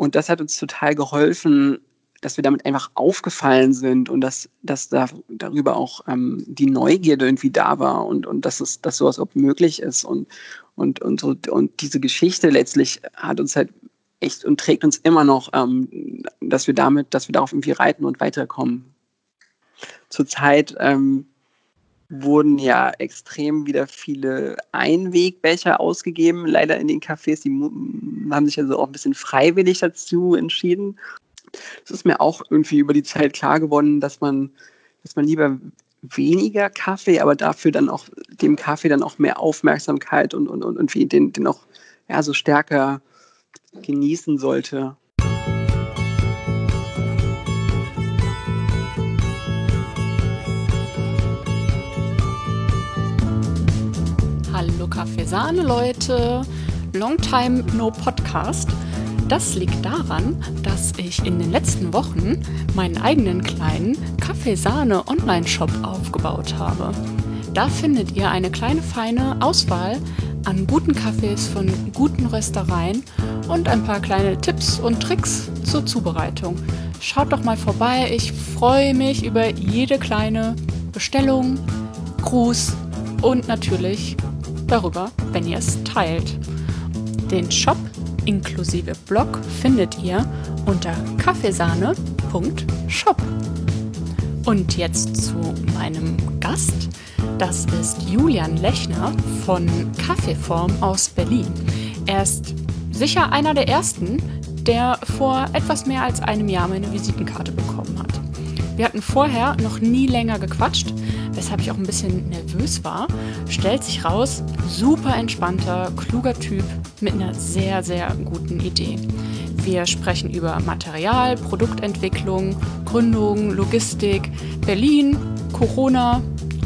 Und das hat uns total geholfen, dass wir damit einfach aufgefallen sind und dass, dass da darüber auch ähm, die Neugierde irgendwie da war und, und dass, es, dass sowas auch möglich ist. Und, und, und, so, und diese Geschichte letztlich hat uns halt echt und trägt uns immer noch, ähm, dass wir damit, dass wir darauf irgendwie reiten und weiterkommen. Zurzeit ähm, wurden ja extrem wieder viele Einwegbecher ausgegeben, leider in den Cafés. Die haben sich also auch ein bisschen freiwillig dazu entschieden. Es ist mir auch irgendwie über die Zeit klar geworden, dass man, dass man lieber weniger Kaffee, aber dafür dann auch dem Kaffee dann auch mehr Aufmerksamkeit und, und, und irgendwie den, den auch ja, so stärker genießen sollte. Kaffeesahne Leute, Long Time No Podcast. Das liegt daran, dass ich in den letzten Wochen meinen eigenen kleinen Kaffeesahne Online-Shop aufgebaut habe. Da findet ihr eine kleine feine Auswahl an guten Kaffees von guten Röstereien und ein paar kleine Tipps und Tricks zur Zubereitung. Schaut doch mal vorbei, ich freue mich über jede kleine Bestellung, Gruß und natürlich darüber, wenn ihr es teilt. Den Shop inklusive Blog findet ihr unter kaffeesahne.shop. Und jetzt zu meinem Gast. Das ist Julian Lechner von Kaffeeform aus Berlin. Er ist sicher einer der ersten, der vor etwas mehr als einem Jahr meine Visitenkarte bekommen hat. Wir hatten vorher noch nie länger gequatscht, weshalb ich auch ein bisschen nervös war. Stellt sich raus, super entspannter, kluger Typ mit einer sehr, sehr guten Idee. Wir sprechen über Material, Produktentwicklung, Gründung, Logistik, Berlin, Corona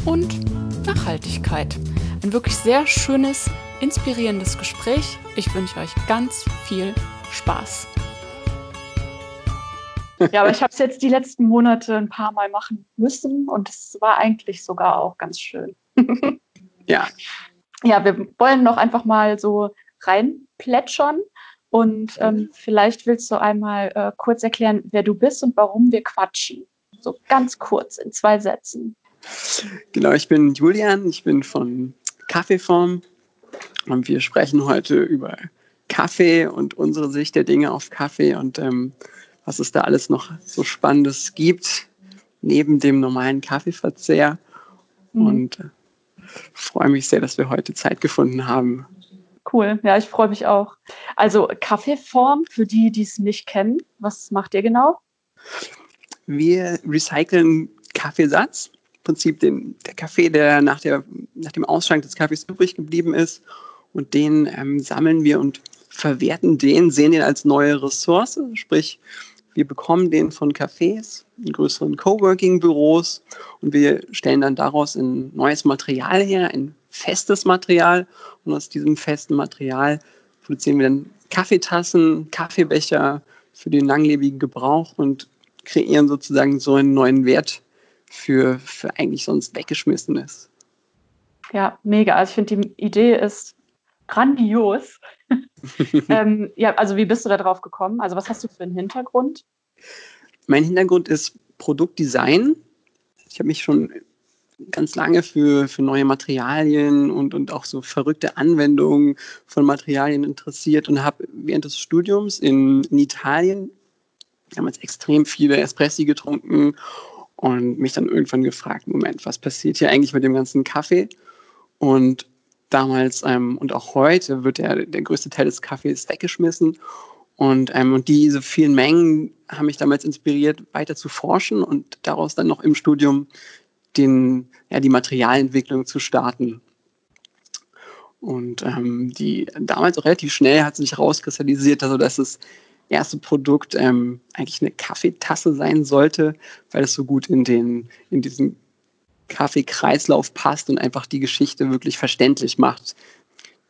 und Nachhaltigkeit. Ein wirklich sehr schönes, inspirierendes Gespräch. Ich wünsche euch ganz viel Spaß. Ja, aber ich habe es jetzt die letzten Monate ein paar Mal machen müssen und es war eigentlich sogar auch ganz schön. ja. Ja, wir wollen noch einfach mal so reinplätschern und ähm, vielleicht willst du einmal äh, kurz erklären, wer du bist und warum wir quatschen. So ganz kurz in zwei Sätzen. Genau, ich bin Julian, ich bin von Kaffeeform und wir sprechen heute über Kaffee und unsere Sicht der Dinge auf Kaffee und ähm, was es da alles noch so Spannendes gibt, neben dem normalen Kaffeeverzehr. Mhm. Und äh, freue mich sehr, dass wir heute Zeit gefunden haben. Cool, ja, ich freue mich auch. Also Kaffeeform, für die, die es nicht kennen, was macht ihr genau? Wir recyceln Kaffeesatz, im Prinzip den, der Kaffee, der nach, der nach dem Ausschank des Kaffees übrig geblieben ist. Und den ähm, sammeln wir und verwerten den, sehen den als neue Ressource, sprich wir bekommen den von Cafés, größeren Coworking-Büros und wir stellen dann daraus ein neues Material her, ein festes Material. Und aus diesem festen Material produzieren wir dann Kaffeetassen, Kaffeebecher für den langlebigen Gebrauch und kreieren sozusagen so einen neuen Wert für, für eigentlich sonst weggeschmissenes. Ja, mega. Also ich finde, die Idee ist grandios. ähm, ja, also wie bist du da drauf gekommen? Also was hast du für einen Hintergrund? Mein Hintergrund ist Produktdesign. Ich habe mich schon ganz lange für, für neue Materialien und, und auch so verrückte Anwendungen von Materialien interessiert und habe während des Studiums in, in Italien damals extrem viele Espressi getrunken und mich dann irgendwann gefragt, Moment, was passiert hier eigentlich mit dem ganzen Kaffee? Und damals ähm, und auch heute wird der, der größte Teil des Kaffees weggeschmissen. Und, ähm, und diese vielen Mengen haben mich damals inspiriert, weiter zu forschen und daraus dann noch im Studium den, ja, die Materialentwicklung zu starten. Und ähm, die damals auch relativ schnell hat sich herauskristallisiert, also dass das erste Produkt ähm, eigentlich eine Kaffeetasse sein sollte, weil es so gut in den in diesen Kaffeekreislauf passt und einfach die Geschichte wirklich verständlich macht,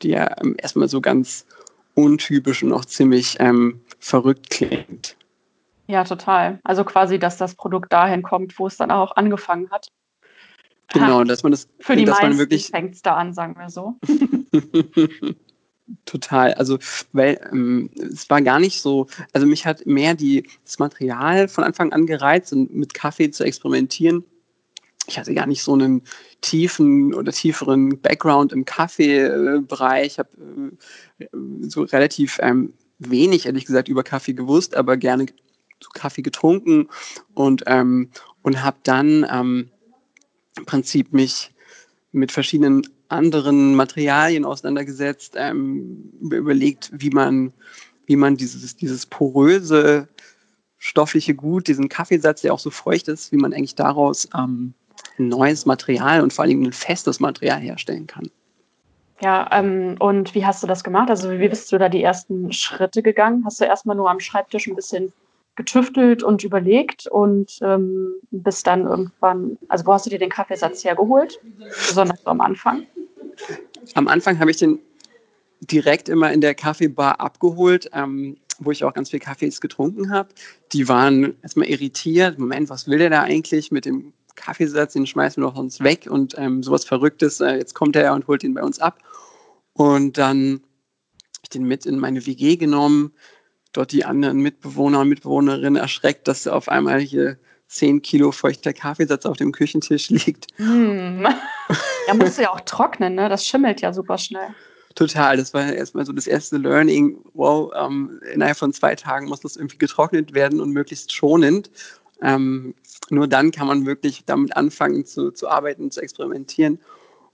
die ja ähm, erstmal so ganz untypisch und auch ziemlich ähm, verrückt klingt. Ja, total. Also quasi, dass das Produkt dahin kommt, wo es dann auch angefangen hat. Genau, dass man das für die dass meisten fängt es da an, sagen wir so. Total. Also, weil ähm, es war gar nicht so, also mich hat mehr die, das Material von Anfang an gereizt und mit Kaffee zu experimentieren. Ich hatte gar nicht so einen tiefen oder tieferen Background im Kaffeebereich. Ich habe äh, so relativ ähm, wenig, ehrlich gesagt, über Kaffee gewusst, aber gerne so Kaffee getrunken und, ähm, und habe dann ähm, im Prinzip mich mit verschiedenen anderen Materialien auseinandergesetzt, ähm, überlegt, wie man, wie man dieses, dieses poröse stoffliche Gut, diesen Kaffeesatz, der auch so feucht ist, wie man eigentlich daraus ähm, ein neues Material und vor allem ein festes Material herstellen kann. Ja, ähm, und wie hast du das gemacht? Also wie bist du da die ersten Schritte gegangen? Hast du erstmal nur am Schreibtisch ein bisschen getüftelt und überlegt und ähm, bis dann irgendwann, also wo hast du dir den Kaffeesatz hergeholt? Besonders so am Anfang? Am Anfang habe ich den direkt immer in der Kaffeebar abgeholt, ähm, wo ich auch ganz viel Kaffees getrunken habe. Die waren erstmal irritiert. Moment, was will der da eigentlich mit dem Kaffeesatz? Den schmeißen wir doch sonst weg und ähm, sowas Verrücktes. Äh, jetzt kommt er und holt ihn bei uns ab. Und dann habe ich den mit in meine WG genommen, dort die anderen Mitbewohner und Mitbewohnerinnen erschreckt, dass auf einmal hier 10 Kilo feuchter Kaffeesatz auf dem Küchentisch liegt. Hm. Ja, musst du ja auch trocknen, ne? Das schimmelt ja super schnell. Total, das war erstmal so das erste Learning. Wow, ähm, innerhalb von zwei Tagen muss das irgendwie getrocknet werden und möglichst schonend. Ähm, nur dann kann man wirklich damit anfangen zu, zu arbeiten, zu experimentieren.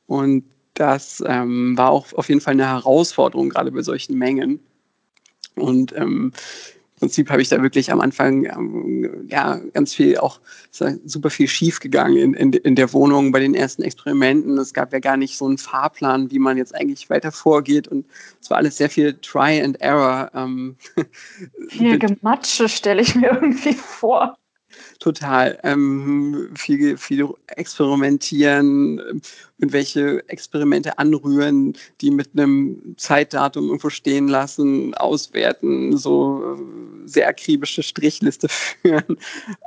Und das ähm, war auch auf jeden Fall eine Herausforderung, gerade bei solchen Mengen. Und ähm, im Prinzip habe ich da wirklich am Anfang ähm, ja ganz viel auch super viel schief gegangen in, in, in der Wohnung bei den ersten Experimenten. Es gab ja gar nicht so einen Fahrplan, wie man jetzt eigentlich weiter vorgeht. Und es war alles sehr viel Try and Error. Ähm, viel Gematsche stelle ich mir irgendwie vor. Total. Ähm, viel, viel experimentieren, irgendwelche Experimente anrühren, die mit einem Zeitdatum irgendwo stehen lassen, auswerten, so äh, sehr akribische Strichliste führen.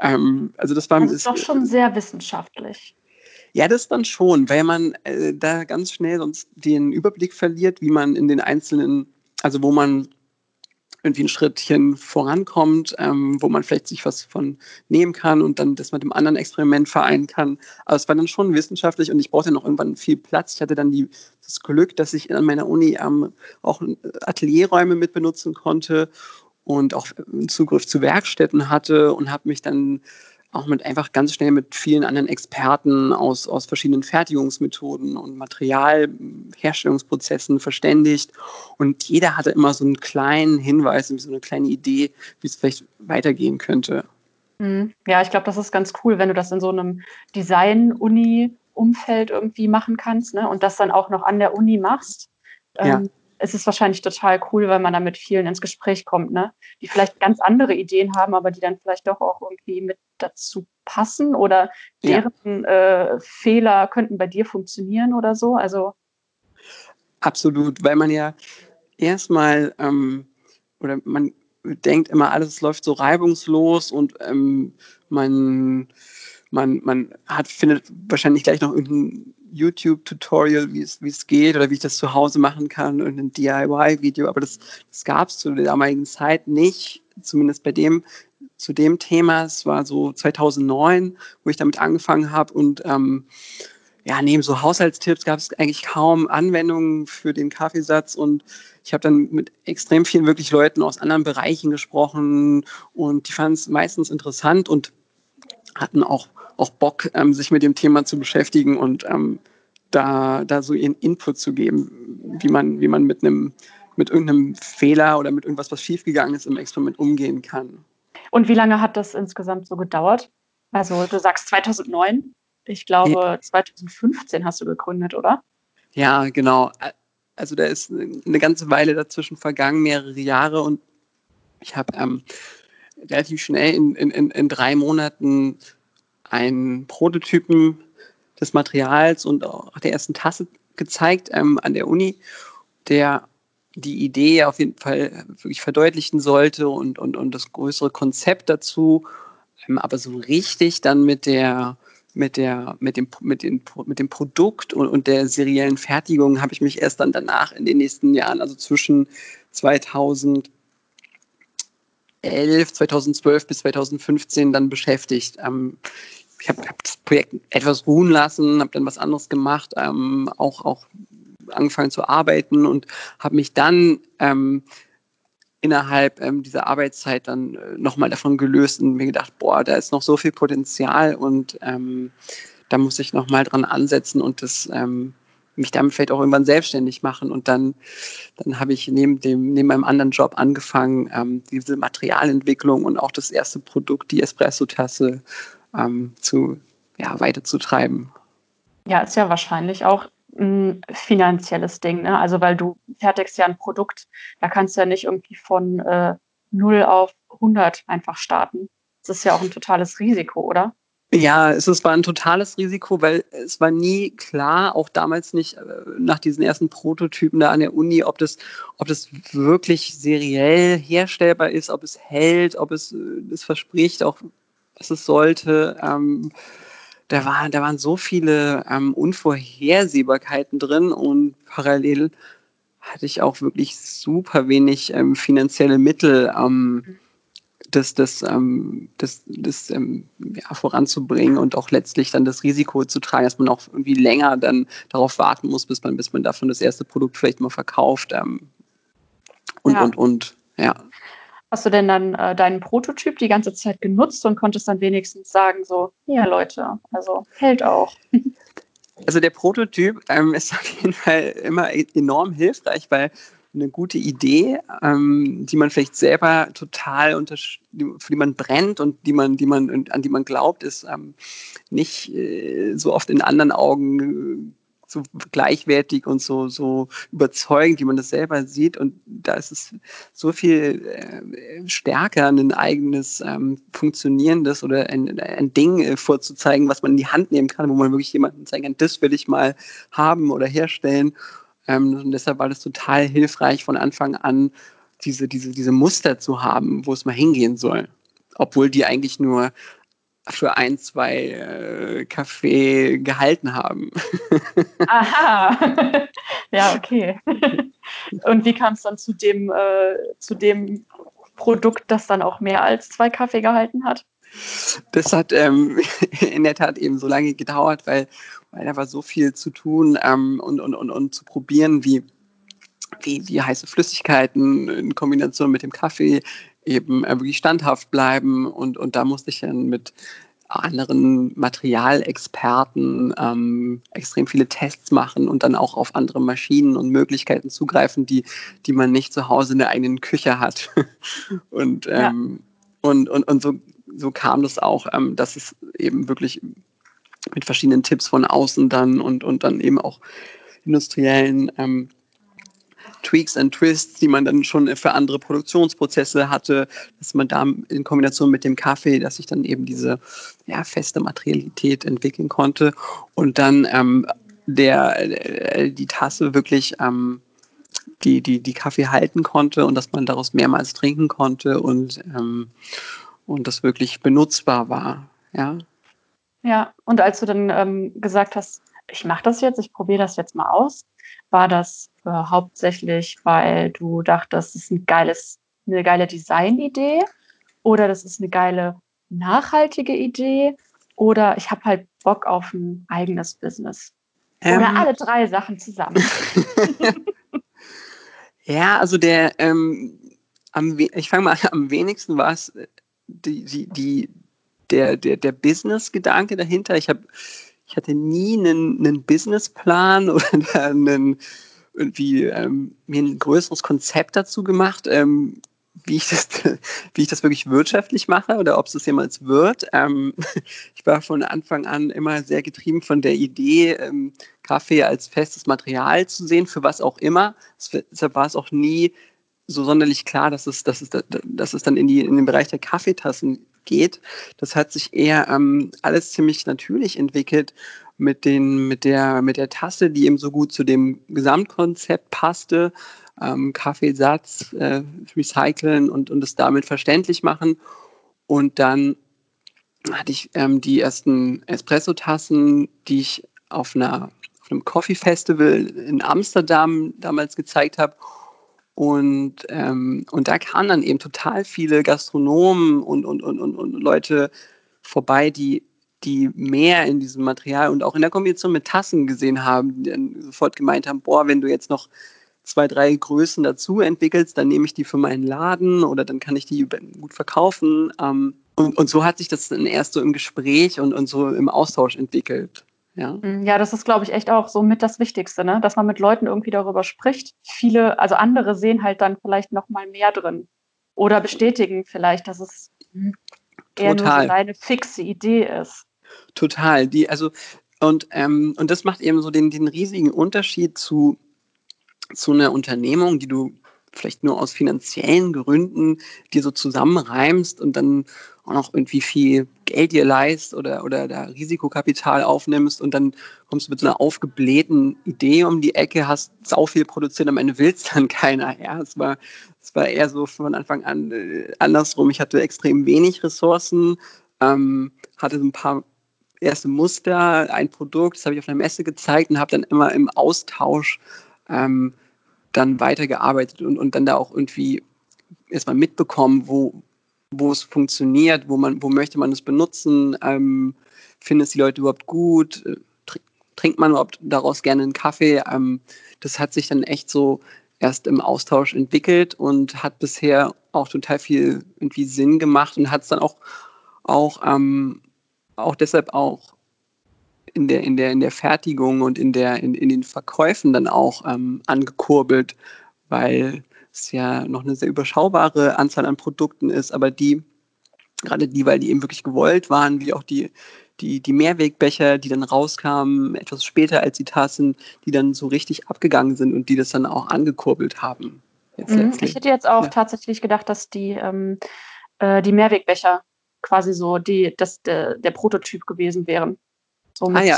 Ähm, also das war das ist doch schon sehr wissenschaftlich. Ja, das dann schon, weil man äh, da ganz schnell sonst den Überblick verliert, wie man in den einzelnen, also wo man irgendwie ein Schrittchen vorankommt, ähm, wo man vielleicht sich was von nehmen kann und dann das mit dem anderen Experiment vereinen kann. Aber es war dann schon wissenschaftlich und ich brauchte noch irgendwann viel Platz. Ich hatte dann die, das Glück, dass ich an meiner Uni ähm, auch Atelierräume mit benutzen konnte und auch Zugriff zu Werkstätten hatte und habe mich dann auch mit einfach ganz schnell mit vielen anderen Experten aus, aus verschiedenen Fertigungsmethoden und Materialherstellungsprozessen verständigt. Und jeder hatte immer so einen kleinen Hinweis, so eine kleine Idee, wie es vielleicht weitergehen könnte. Mhm. Ja, ich glaube, das ist ganz cool, wenn du das in so einem Design-Uni-Umfeld irgendwie machen kannst ne? und das dann auch noch an der Uni machst. Ja. Es ist wahrscheinlich total cool, weil man da mit vielen ins Gespräch kommt, ne? die vielleicht ganz andere Ideen haben, aber die dann vielleicht doch auch irgendwie mit dazu passen oder deren ja. äh, Fehler könnten bei dir funktionieren oder so. Also absolut, weil man ja erstmal ähm, oder man denkt immer, alles läuft so reibungslos und ähm, man man, man hat, findet wahrscheinlich gleich noch irgendein YouTube-Tutorial, wie es, geht oder wie ich das zu Hause machen kann und ein DIY-Video, aber das, das gab es zu der damaligen Zeit nicht, zumindest bei dem, zu dem Thema. Es war so 2009, wo ich damit angefangen habe und ähm, ja, neben so Haushaltstipps gab es eigentlich kaum Anwendungen für den Kaffeesatz und ich habe dann mit extrem vielen wirklich Leuten aus anderen Bereichen gesprochen und die fanden es meistens interessant und hatten auch auch Bock, ähm, sich mit dem Thema zu beschäftigen und ähm, da, da so ihren Input zu geben, wie man, wie man mit einem mit irgendeinem Fehler oder mit irgendwas, was schiefgegangen ist, im Experiment umgehen kann. Und wie lange hat das insgesamt so gedauert? Also du sagst 2009, ich glaube ja. 2015 hast du gegründet, oder? Ja, genau. Also da ist eine ganze Weile dazwischen vergangen, mehrere Jahre und ich habe ähm, relativ schnell in, in, in drei Monaten einen Prototypen des Materials und auch der ersten Tasse gezeigt ähm, an der Uni, der die Idee auf jeden Fall wirklich verdeutlichen sollte und, und, und das größere Konzept dazu, ähm, aber so richtig dann mit der mit der, mit dem, mit den, mit dem Produkt und, und der seriellen Fertigung habe ich mich erst dann danach in den nächsten Jahren, also zwischen 2011, 2012 bis 2015 dann beschäftigt. Ähm, ich habe hab das Projekt etwas ruhen lassen, habe dann was anderes gemacht, ähm, auch, auch angefangen zu arbeiten und habe mich dann ähm, innerhalb ähm, dieser Arbeitszeit dann äh, nochmal davon gelöst und mir gedacht, boah, da ist noch so viel Potenzial und ähm, da muss ich nochmal dran ansetzen und das ähm, mich damit vielleicht auch irgendwann selbstständig machen. Und dann, dann habe ich neben dem, neben meinem anderen Job angefangen, ähm, diese Materialentwicklung und auch das erste Produkt, die Espresso-Tasse, ähm, zu, ja, weiterzutreiben. Ja, ist ja wahrscheinlich auch ein finanzielles Ding, ne? Also weil du fertigst ja ein Produkt, da kannst du ja nicht irgendwie von äh, 0 auf 100 einfach starten. Das ist ja auch ein totales Risiko, oder? Ja, es war ein totales Risiko, weil es war nie klar, auch damals nicht äh, nach diesen ersten Prototypen da an der Uni, ob das, ob das wirklich seriell herstellbar ist, ob es hält, ob es es verspricht, auch was es sollte. Ähm, da, war, da waren so viele ähm, Unvorhersehbarkeiten drin und parallel hatte ich auch wirklich super wenig ähm, finanzielle Mittel, ähm, das, das, ähm, das, das ähm, ja, voranzubringen und auch letztlich dann das Risiko zu tragen, dass man auch irgendwie länger dann darauf warten muss, bis man, bis man davon das erste Produkt vielleicht mal verkauft. Ähm, und, ja. und, und, ja. Hast du denn dann äh, deinen Prototyp die ganze Zeit genutzt und konntest dann wenigstens sagen, so, ja Leute, also hält auch. Also der Prototyp ähm, ist auf jeden Fall immer enorm hilfreich, weil eine gute Idee, ähm, die man vielleicht selber total unter, für die man brennt und die man, die man, an die man glaubt, ist ähm, nicht äh, so oft in anderen Augen so gleichwertig und so, so überzeugend, wie man das selber sieht. Und da ist es so viel äh, stärker, ein eigenes ähm, funktionierendes oder ein, ein Ding äh, vorzuzeigen, was man in die Hand nehmen kann, wo man wirklich jemanden zeigen kann, das will ich mal haben oder herstellen. Ähm, und deshalb war das total hilfreich von Anfang an, diese, diese, diese Muster zu haben, wo es mal hingehen soll. Obwohl die eigentlich nur für ein, zwei äh, Kaffee gehalten haben. Aha, ja, okay. Und wie kam es dann zu dem, äh, zu dem Produkt, das dann auch mehr als zwei Kaffee gehalten hat? Das hat ähm, in der Tat eben so lange gedauert, weil, weil da war so viel zu tun ähm, und, und, und, und zu probieren, wie, wie, wie heiße Flüssigkeiten in Kombination mit dem Kaffee eben äh, wirklich standhaft bleiben. Und, und da musste ich dann mit anderen Materialexperten ähm, extrem viele Tests machen und dann auch auf andere Maschinen und Möglichkeiten zugreifen, die, die man nicht zu Hause in der eigenen Küche hat. und, ähm, ja. und, und, und so, so kam das auch, ähm, dass es eben wirklich mit verschiedenen Tipps von außen dann und, und dann eben auch industriellen ähm, Tweaks and Twists, die man dann schon für andere Produktionsprozesse hatte, dass man da in Kombination mit dem Kaffee, dass ich dann eben diese ja, feste Materialität entwickeln konnte und dann ähm, der, äh, die Tasse wirklich ähm, die, die, die Kaffee halten konnte und dass man daraus mehrmals trinken konnte und, ähm, und das wirklich benutzbar war. Ja, ja und als du dann ähm, gesagt hast, ich mache das jetzt, ich probiere das jetzt mal aus, war das äh, hauptsächlich, weil du dachtest, das ist ein geiles, eine geile Designidee oder das ist eine geile nachhaltige Idee oder ich habe halt Bock auf ein eigenes Business. Oder ähm, alle drei Sachen zusammen. ja, also der, ähm, am, ich fange mal an, am wenigsten war es äh, die, die, die, der, der, der Business-Gedanke dahinter. Ich habe ich hatte nie einen, einen Businessplan oder einen, irgendwie ähm, mir ein größeres Konzept dazu gemacht, ähm, wie ich das, wie ich das wirklich wirtschaftlich mache oder ob es das jemals wird. Ähm, ich war von Anfang an immer sehr getrieben von der Idee, ähm, Kaffee als festes Material zu sehen, für was auch immer. Deshalb war es auch nie so sonderlich klar, dass es, dass es, dass es dann in, die, in den Bereich der Kaffeetassen geht. Das hat sich eher ähm, alles ziemlich natürlich entwickelt mit, den, mit, der, mit der Tasse, die eben so gut zu dem Gesamtkonzept passte. Ähm, Kaffeesatz äh, recyceln und, und es damit verständlich machen. Und dann hatte ich ähm, die ersten Espresso-Tassen, die ich auf, einer, auf einem Coffee Festival in Amsterdam damals gezeigt habe. Und, ähm, und da kamen dann eben total viele Gastronomen und, und, und, und, und Leute vorbei, die, die mehr in diesem Material und auch in der Kombination mit Tassen gesehen haben, die dann sofort gemeint haben, boah, wenn du jetzt noch zwei, drei Größen dazu entwickelst, dann nehme ich die für meinen Laden oder dann kann ich die gut verkaufen. Ähm, und, und so hat sich das dann erst so im Gespräch und, und so im Austausch entwickelt. Ja. Mm, ja, das ist, glaube ich, echt auch so mit das Wichtigste, ne? dass man mit Leuten irgendwie darüber spricht. Viele, also andere sehen halt dann vielleicht noch mal mehr drin oder bestätigen vielleicht, dass es hm, eher Total. nur so eine fixe Idee ist. Total. Die, also, und, ähm, und das macht eben so den, den riesigen Unterschied zu, zu einer Unternehmung, die du vielleicht nur aus finanziellen Gründen dir so zusammenreimst und dann auch noch irgendwie viel Geld dir leist oder, oder da Risikokapital aufnimmst und dann kommst du mit so einer aufgeblähten Idee um die Ecke, hast sau viel produziert, am Ende willst dann keiner. Ja, es war, es war eher so von Anfang an äh, andersrum. Ich hatte extrem wenig Ressourcen, ähm, hatte so ein paar erste Muster, ein Produkt, das habe ich auf einer Messe gezeigt und habe dann immer im Austausch ähm, dann weitergearbeitet und, und dann da auch irgendwie erstmal mitbekommen, wo, wo es funktioniert, wo man, wo möchte man es benutzen, ähm, finden es die Leute überhaupt gut, äh, trinkt man überhaupt daraus gerne einen Kaffee. Ähm, das hat sich dann echt so erst im Austausch entwickelt und hat bisher auch total viel irgendwie Sinn gemacht und hat es dann auch, auch, ähm, auch deshalb auch in der, in der, in der Fertigung und in, der, in, in den Verkäufen dann auch ähm, angekurbelt, weil es ja noch eine sehr überschaubare Anzahl an Produkten ist, aber die, gerade die, weil die eben wirklich gewollt waren, wie auch die, die, die Mehrwegbecher, die dann rauskamen, etwas später als die Tassen, die dann so richtig abgegangen sind und die das dann auch angekurbelt haben. Mhm. Ich hätte jetzt auch ja. tatsächlich gedacht, dass die, ähm, äh, die Mehrwegbecher quasi so die, das, der, der Prototyp gewesen wären. So mit, ah, ja.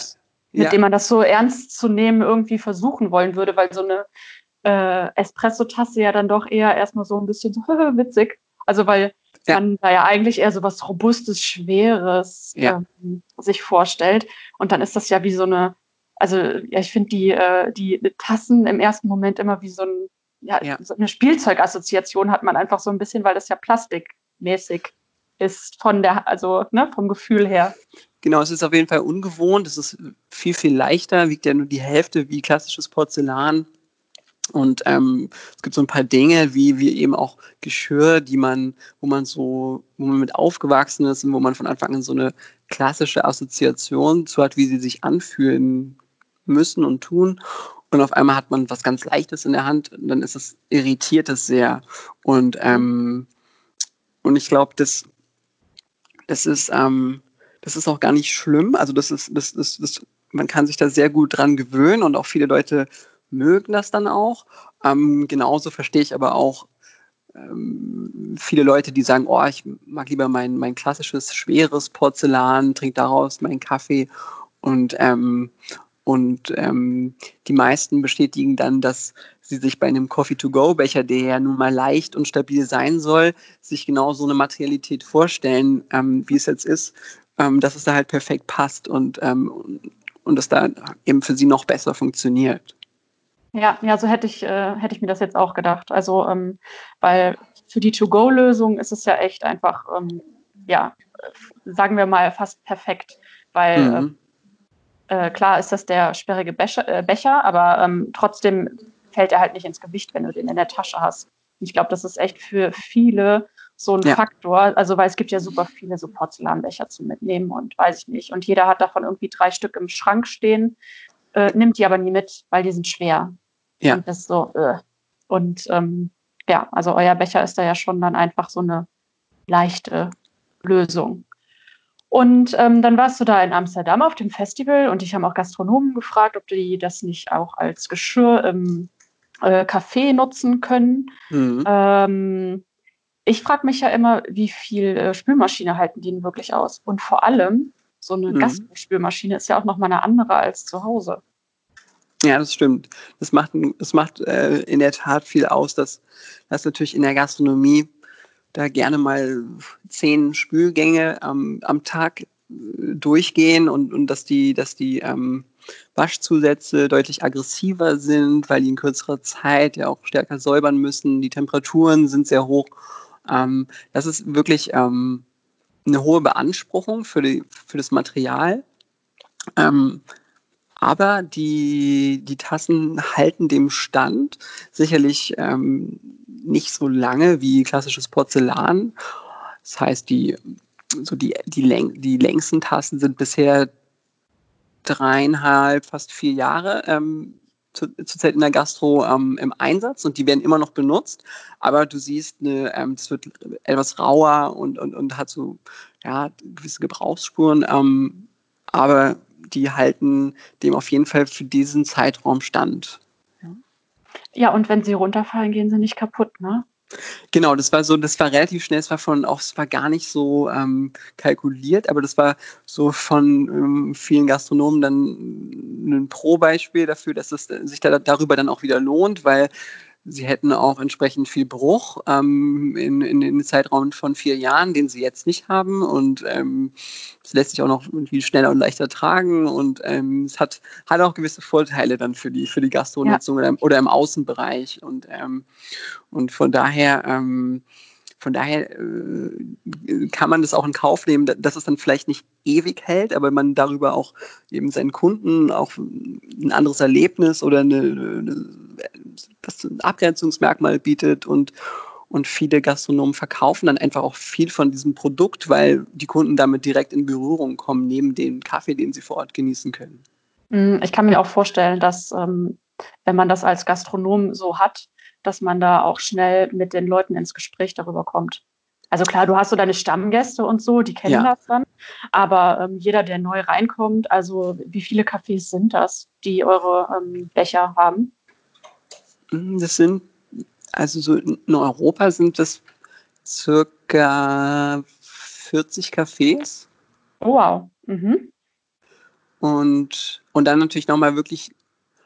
mit ja. dem man das so ernst zu nehmen irgendwie versuchen wollen würde, weil so eine äh, Espresso-Tasse ja dann doch eher erstmal so ein bisschen so witzig. Also weil ja. man da ja eigentlich eher so was Robustes, Schweres ja. ähm, sich vorstellt. Und dann ist das ja wie so eine, also ja, ich finde die, äh, die Tassen im ersten Moment immer wie so, ein, ja, ja. so eine Spielzeugassoziation hat man einfach so ein bisschen, weil das ja plastikmäßig ist von der, also ne, vom Gefühl her. Genau, es ist auf jeden Fall ungewohnt. Es ist viel, viel leichter, wiegt ja nur die Hälfte wie klassisches Porzellan. Und ähm, es gibt so ein paar Dinge, wie, wie eben auch Geschirr, die man, wo man so, wo man mit aufgewachsen ist und wo man von Anfang an so eine klassische Assoziation zu hat, wie sie sich anfühlen müssen und tun. Und auf einmal hat man was ganz Leichtes in der Hand, und dann ist es, irritiert es sehr. Und, ähm, und ich glaube, das, das ist, ähm, das ist auch gar nicht schlimm. Also das ist, das, das, das, man kann sich da sehr gut dran gewöhnen und auch viele Leute mögen das dann auch. Ähm, genauso verstehe ich aber auch ähm, viele Leute, die sagen, oh, ich mag lieber mein, mein klassisches, schweres Porzellan, trinke daraus meinen Kaffee. Und, ähm, und ähm, die meisten bestätigen dann, dass sie sich bei einem Coffee-to-Go-Becher, der ja nun mal leicht und stabil sein soll, sich genau so eine Materialität vorstellen, ähm, wie es jetzt ist, ähm, dass es da halt perfekt passt und, ähm, und es da eben für sie noch besser funktioniert. Ja, ja, so hätte ich, äh, hätte ich mir das jetzt auch gedacht. Also, ähm, weil für die To-Go-Lösung ist es ja echt einfach, ähm, ja, sagen wir mal, fast perfekt. Weil mhm. äh, klar ist das der sperrige Becher, äh, Becher aber ähm, trotzdem fällt er halt nicht ins Gewicht, wenn du den in der Tasche hast. Ich glaube, das ist echt für viele so ein ja. Faktor. Also, weil es gibt ja super viele so Porzellanbecher zu mitnehmen und weiß ich nicht. Und jeder hat davon irgendwie drei Stück im Schrank stehen, äh, nimmt die aber nie mit, weil die sind schwer. Ja. Und das ist so, äh. Und ähm, ja, also euer Becher ist da ja schon dann einfach so eine leichte Lösung. Und ähm, dann warst du da in Amsterdam auf dem Festival und ich habe auch Gastronomen gefragt, ob die das nicht auch als Geschirr im äh, Café nutzen können. Mhm. Ähm, ich frage mich ja immer, wie viel äh, Spülmaschine halten die denn wirklich aus? Und vor allem, so eine mhm. Gasspülmaschine ist ja auch nochmal eine andere als zu Hause. Ja, das stimmt. Das macht, das macht äh, in der Tat viel aus, dass, dass natürlich in der Gastronomie da gerne mal zehn Spülgänge ähm, am Tag äh, durchgehen und, und dass die, dass die ähm, Waschzusätze deutlich aggressiver sind, weil die in kürzerer Zeit ja auch stärker säubern müssen. Die Temperaturen sind sehr hoch. Ähm, das ist wirklich ähm, eine hohe Beanspruchung für, die, für das Material. Ähm, aber die, die Tassen halten dem Stand. Sicherlich ähm, nicht so lange wie klassisches Porzellan. Das heißt, die, so die, die, Läng die längsten Tassen sind bisher dreieinhalb, fast vier Jahre ähm, zurzeit zu in der Gastro ähm, im Einsatz und die werden immer noch benutzt. Aber du siehst, eine, ähm, wird etwas rauer und, und, und hat so ja, gewisse Gebrauchsspuren. Ähm, aber die halten dem auf jeden Fall für diesen Zeitraum stand. Ja und wenn sie runterfallen, gehen sie nicht kaputt, ne? Genau, das war so, das war relativ schnell, es war von auch, es war gar nicht so ähm, kalkuliert, aber das war so von ähm, vielen Gastronomen dann ein Pro-Beispiel dafür, dass es sich da, darüber dann auch wieder lohnt, weil Sie hätten auch entsprechend viel Bruch ähm, in, in den Zeitraum von vier Jahren, den sie jetzt nicht haben. Und ähm, es lässt sich auch noch viel schneller und leichter tragen. Und ähm, es hat, hat auch gewisse Vorteile dann für die, für die Gastronutzung ja. oder, oder, im Außenbereich. Und, ähm, und von daher ähm, von daher äh, kann man das auch in Kauf nehmen, dass es dann vielleicht nicht ewig hält, aber man darüber auch eben seinen Kunden auch ein anderes Erlebnis oder eine, eine, ein Abgrenzungsmerkmal bietet und und viele Gastronomen verkaufen dann einfach auch viel von diesem Produkt, weil die Kunden damit direkt in Berührung kommen, neben dem Kaffee, den sie vor Ort genießen können. Hm, ich kann mir auch vorstellen, dass ähm, wenn man das als Gastronom so hat, dass man da auch schnell mit den Leuten ins Gespräch darüber kommt. Also klar, du hast so deine Stammgäste und so, die kennen ja. das dann. Aber ähm, jeder, der neu reinkommt, also wie viele Cafés sind das, die eure ähm, Becher haben? Das sind, also so in Europa sind das circa 40 Cafés. Oh, wow. Mhm. Und, und dann natürlich nochmal wirklich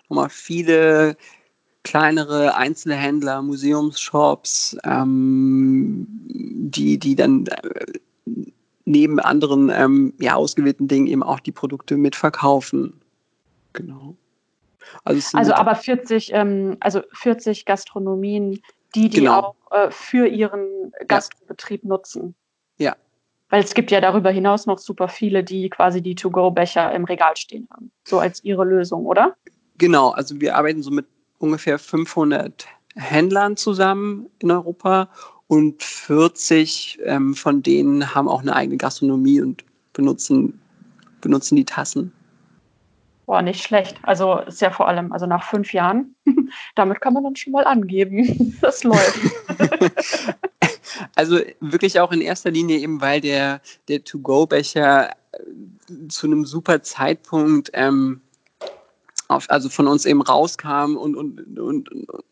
nochmal viele kleinere Einzelhändler, Museumsshops, ähm, die, die dann äh, neben anderen ähm, ja, ausgewählten Dingen eben auch die Produkte mitverkaufen. Genau. Also, also aber 40, ähm, also 40 Gastronomien, die die genau. auch äh, für ihren Gastrobetrieb ja. nutzen. Ja. Weil es gibt ja darüber hinaus noch super viele, die quasi die To-Go-Becher im Regal stehen haben. So als ihre Lösung, oder? Genau, also wir arbeiten so mit ungefähr 500 Händlern zusammen in Europa und 40 ähm, von denen haben auch eine eigene Gastronomie und benutzen, benutzen die Tassen. Boah, nicht schlecht. Also ist ja vor allem, also nach fünf Jahren, damit kann man dann schon mal angeben. Das läuft. also wirklich auch in erster Linie eben, weil der, der To-Go-Becher äh, zu einem super Zeitpunkt ähm, auf, also von uns eben rauskam und, und, und,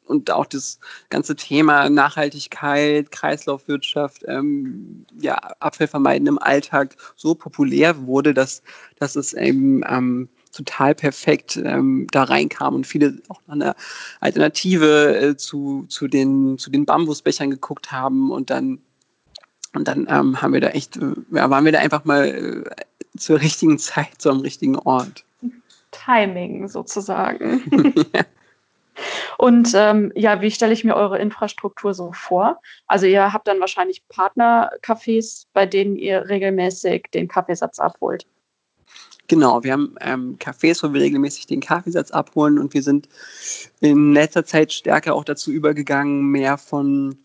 und auch das ganze Thema Nachhaltigkeit, Kreislaufwirtschaft, ähm, ja, Abfallvermeiden im Alltag so populär wurde, dass, dass es eben ähm, total perfekt ähm, da reinkam und viele auch nach einer Alternative äh, zu, zu, den, zu den Bambusbechern geguckt haben und dann und dann ähm, haben wir da echt, äh, ja, waren wir da einfach mal äh, zur richtigen Zeit, so am richtigen Ort. Timing sozusagen. Und ähm, ja, wie stelle ich mir eure Infrastruktur so vor? Also ihr habt dann wahrscheinlich Partnercafés, bei denen ihr regelmäßig den Kaffeesatz abholt. Genau, wir haben ähm, Cafés, wo wir regelmäßig den Kaffeesatz abholen und wir sind in letzter Zeit stärker auch dazu übergegangen, mehr von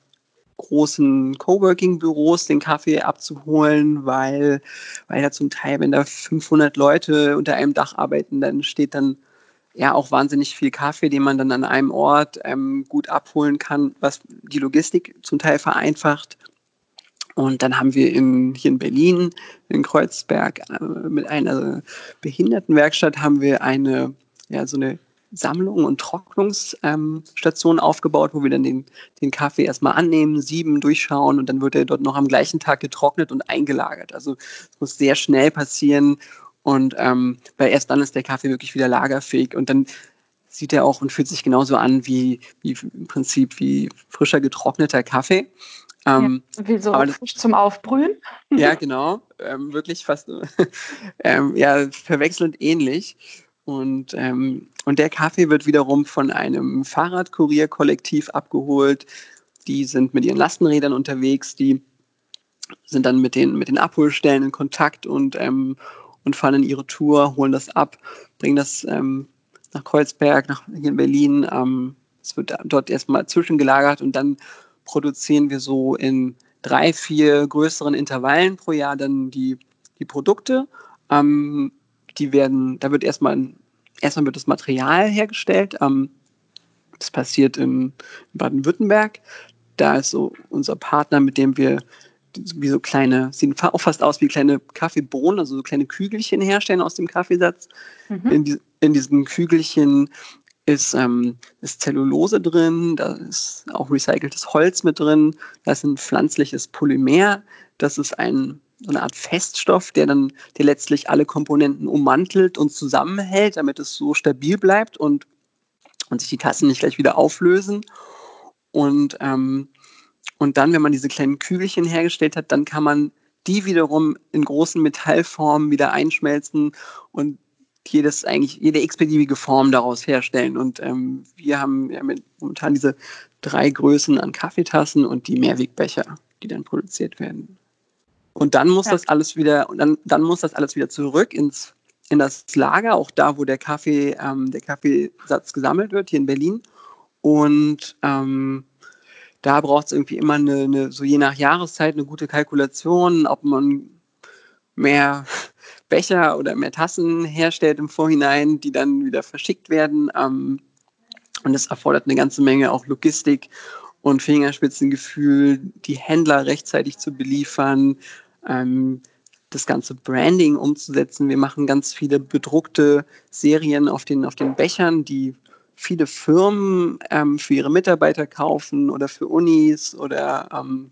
großen Coworking-Büros den Kaffee abzuholen, weil, weil ja zum Teil, wenn da 500 Leute unter einem Dach arbeiten, dann steht dann ja auch wahnsinnig viel Kaffee, den man dann an einem Ort ähm, gut abholen kann, was die Logistik zum Teil vereinfacht. Und dann haben wir in, hier in Berlin, in Kreuzberg, äh, mit einer Behindertenwerkstatt haben wir eine, ja, so eine Sammlung und Trocknungsstation ähm, aufgebaut, wo wir dann den, den Kaffee erstmal annehmen, sieben, durchschauen und dann wird er dort noch am gleichen Tag getrocknet und eingelagert. Also es muss sehr schnell passieren und ähm, weil erst dann ist der Kaffee wirklich wieder lagerfähig und dann sieht er auch und fühlt sich genauso an wie, wie im Prinzip wie frischer getrockneter Kaffee. Ähm, ja, wie so das, zum Aufbrühen. Ja, genau. Ähm, wirklich fast ähm, ja, verwechselnd ähnlich. Und, ähm, und der Kaffee wird wiederum von einem Fahrradkurierkollektiv abgeholt. Die sind mit ihren Lastenrädern unterwegs, die sind dann mit den, mit den Abholstellen in Kontakt und, ähm, und fahren in ihre Tour, holen das ab, bringen das ähm, nach Kreuzberg, nach hier in Berlin. Ähm, es wird dort erstmal zwischengelagert und dann produzieren wir so in drei, vier größeren Intervallen pro Jahr dann die, die Produkte. Ähm, die werden, da wird erstmal, erstmal wird das Material hergestellt. Ähm, das passiert in Baden-Württemberg. Da ist so unser Partner, mit dem wir wie so kleine, sehen auch fast aus wie kleine Kaffeebohnen, also so kleine Kügelchen herstellen aus dem Kaffeesatz. Mhm. In, die, in diesen Kügelchen ist, ähm, ist Zellulose drin, da ist auch recyceltes Holz mit drin, da ist ein pflanzliches Polymer, das ist ein, so eine Art Feststoff, der dann der letztlich alle Komponenten ummantelt und zusammenhält, damit es so stabil bleibt und, und sich die Tassen nicht gleich wieder auflösen. Und, ähm, und dann, wenn man diese kleinen Kügelchen hergestellt hat, dann kann man die wiederum in großen Metallformen wieder einschmelzen und jedes eigentlich jede x-beliebige Form daraus herstellen. Und ähm, wir haben ja momentan diese drei Größen an Kaffeetassen und die Mehrwegbecher, die dann produziert werden. Und dann muss ja. das alles wieder, und dann, dann muss das alles wieder zurück ins, in das Lager, auch da, wo der Kaffee, ähm, der Kaffeesatz gesammelt wird, hier in Berlin. Und ähm, da braucht es irgendwie immer eine, eine, so je nach Jahreszeit eine gute Kalkulation, ob man mehr Becher oder mehr Tassen herstellt im Vorhinein, die dann wieder verschickt werden. Ähm, und das erfordert eine ganze Menge auch Logistik und Fingerspitzengefühl, die Händler rechtzeitig zu beliefern, ähm, das ganze Branding umzusetzen. Wir machen ganz viele bedruckte Serien auf den, auf den Bechern, die viele Firmen ähm, für ihre Mitarbeiter kaufen oder für Unis oder ähm,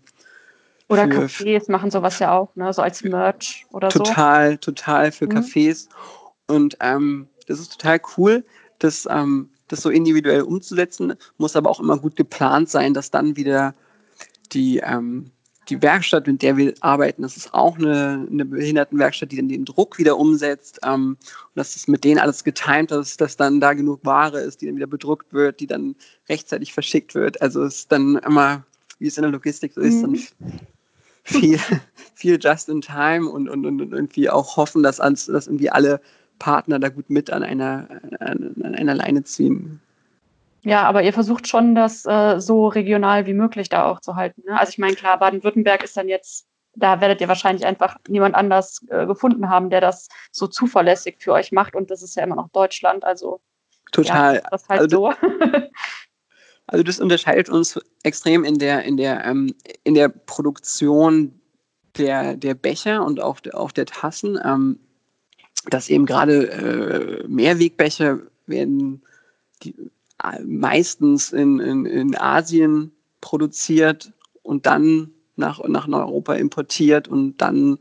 oder für, Cafés machen sowas ja auch, ne? so als Merch oder total, so. Total, total für mhm. Cafés. Und ähm, das ist total cool, das, ähm, das so individuell umzusetzen, muss aber auch immer gut geplant sein, dass dann wieder die, ähm, die Werkstatt, mit der wir arbeiten, das ist auch eine, eine Behindertenwerkstatt, die dann den Druck wieder umsetzt. Ähm, und das ist mit denen alles getimt, dass, dass dann da genug Ware ist, die dann wieder bedruckt wird, die dann rechtzeitig verschickt wird. Also es ist dann immer, wie es in der Logistik so ist, mhm. dann viel, viel just in time und, und, und irgendwie auch hoffen, dass, dass irgendwie alle Partner da gut mit an einer, an, an einer Leine ziehen. Ja, aber ihr versucht schon, das äh, so regional wie möglich da auch zu halten. Ne? Also ich meine, klar, Baden-Württemberg ist dann jetzt, da werdet ihr wahrscheinlich einfach niemand anders äh, gefunden haben, der das so zuverlässig für euch macht. Und das ist ja immer noch Deutschland, also total. Ja, das halt also, so. Also das unterscheidet uns extrem in der, in der, ähm, in der Produktion der, der Becher und auch der, auch der Tassen, ähm, dass eben gerade äh, Mehrwegbecher werden die, äh, meistens in, in, in Asien produziert und dann nach, nach Europa importiert und dann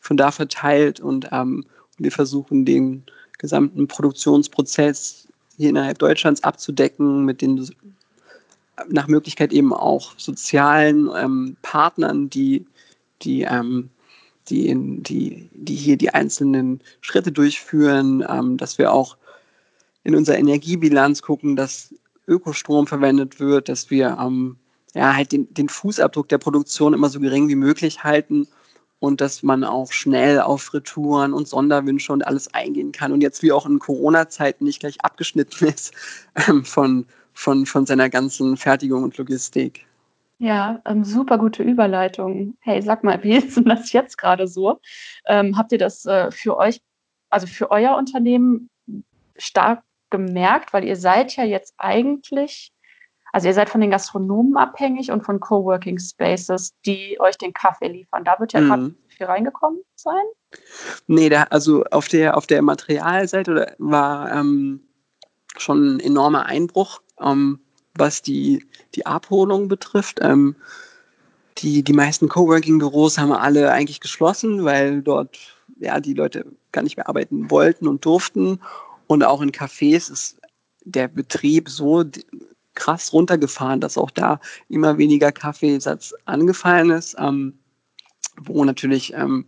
von da verteilt und ähm, wir versuchen den gesamten Produktionsprozess hier innerhalb Deutschlands abzudecken mit den nach Möglichkeit eben auch sozialen ähm, Partnern, die, die, ähm, die, in, die, die hier die einzelnen Schritte durchführen, ähm, dass wir auch in unserer Energiebilanz gucken, dass Ökostrom verwendet wird, dass wir ähm, ja, halt den, den Fußabdruck der Produktion immer so gering wie möglich halten und dass man auch schnell auf Retouren und Sonderwünsche und alles eingehen kann. Und jetzt wie auch in Corona-Zeiten nicht gleich abgeschnitten ist ähm, von, von, von seiner ganzen Fertigung und Logistik. Ja, ähm, super gute Überleitung. Hey, sag mal, wie ist denn das jetzt gerade so? Ähm, habt ihr das äh, für euch, also für euer Unternehmen stark gemerkt? Weil ihr seid ja jetzt eigentlich, also ihr seid von den Gastronomen abhängig und von Coworking Spaces, die euch den Kaffee liefern. Da wird ja mhm. gerade viel reingekommen sein. Nee, da, also auf der, auf der Materialseite war ähm, schon ein enormer Einbruch ähm, was die, die Abholung betrifft. Ähm, die, die meisten Coworking-Büros haben alle eigentlich geschlossen, weil dort ja, die Leute gar nicht mehr arbeiten wollten und durften. Und auch in Cafés ist der Betrieb so krass runtergefahren, dass auch da immer weniger Kaffeesatz angefallen ist, ähm, wo natürlich, ähm,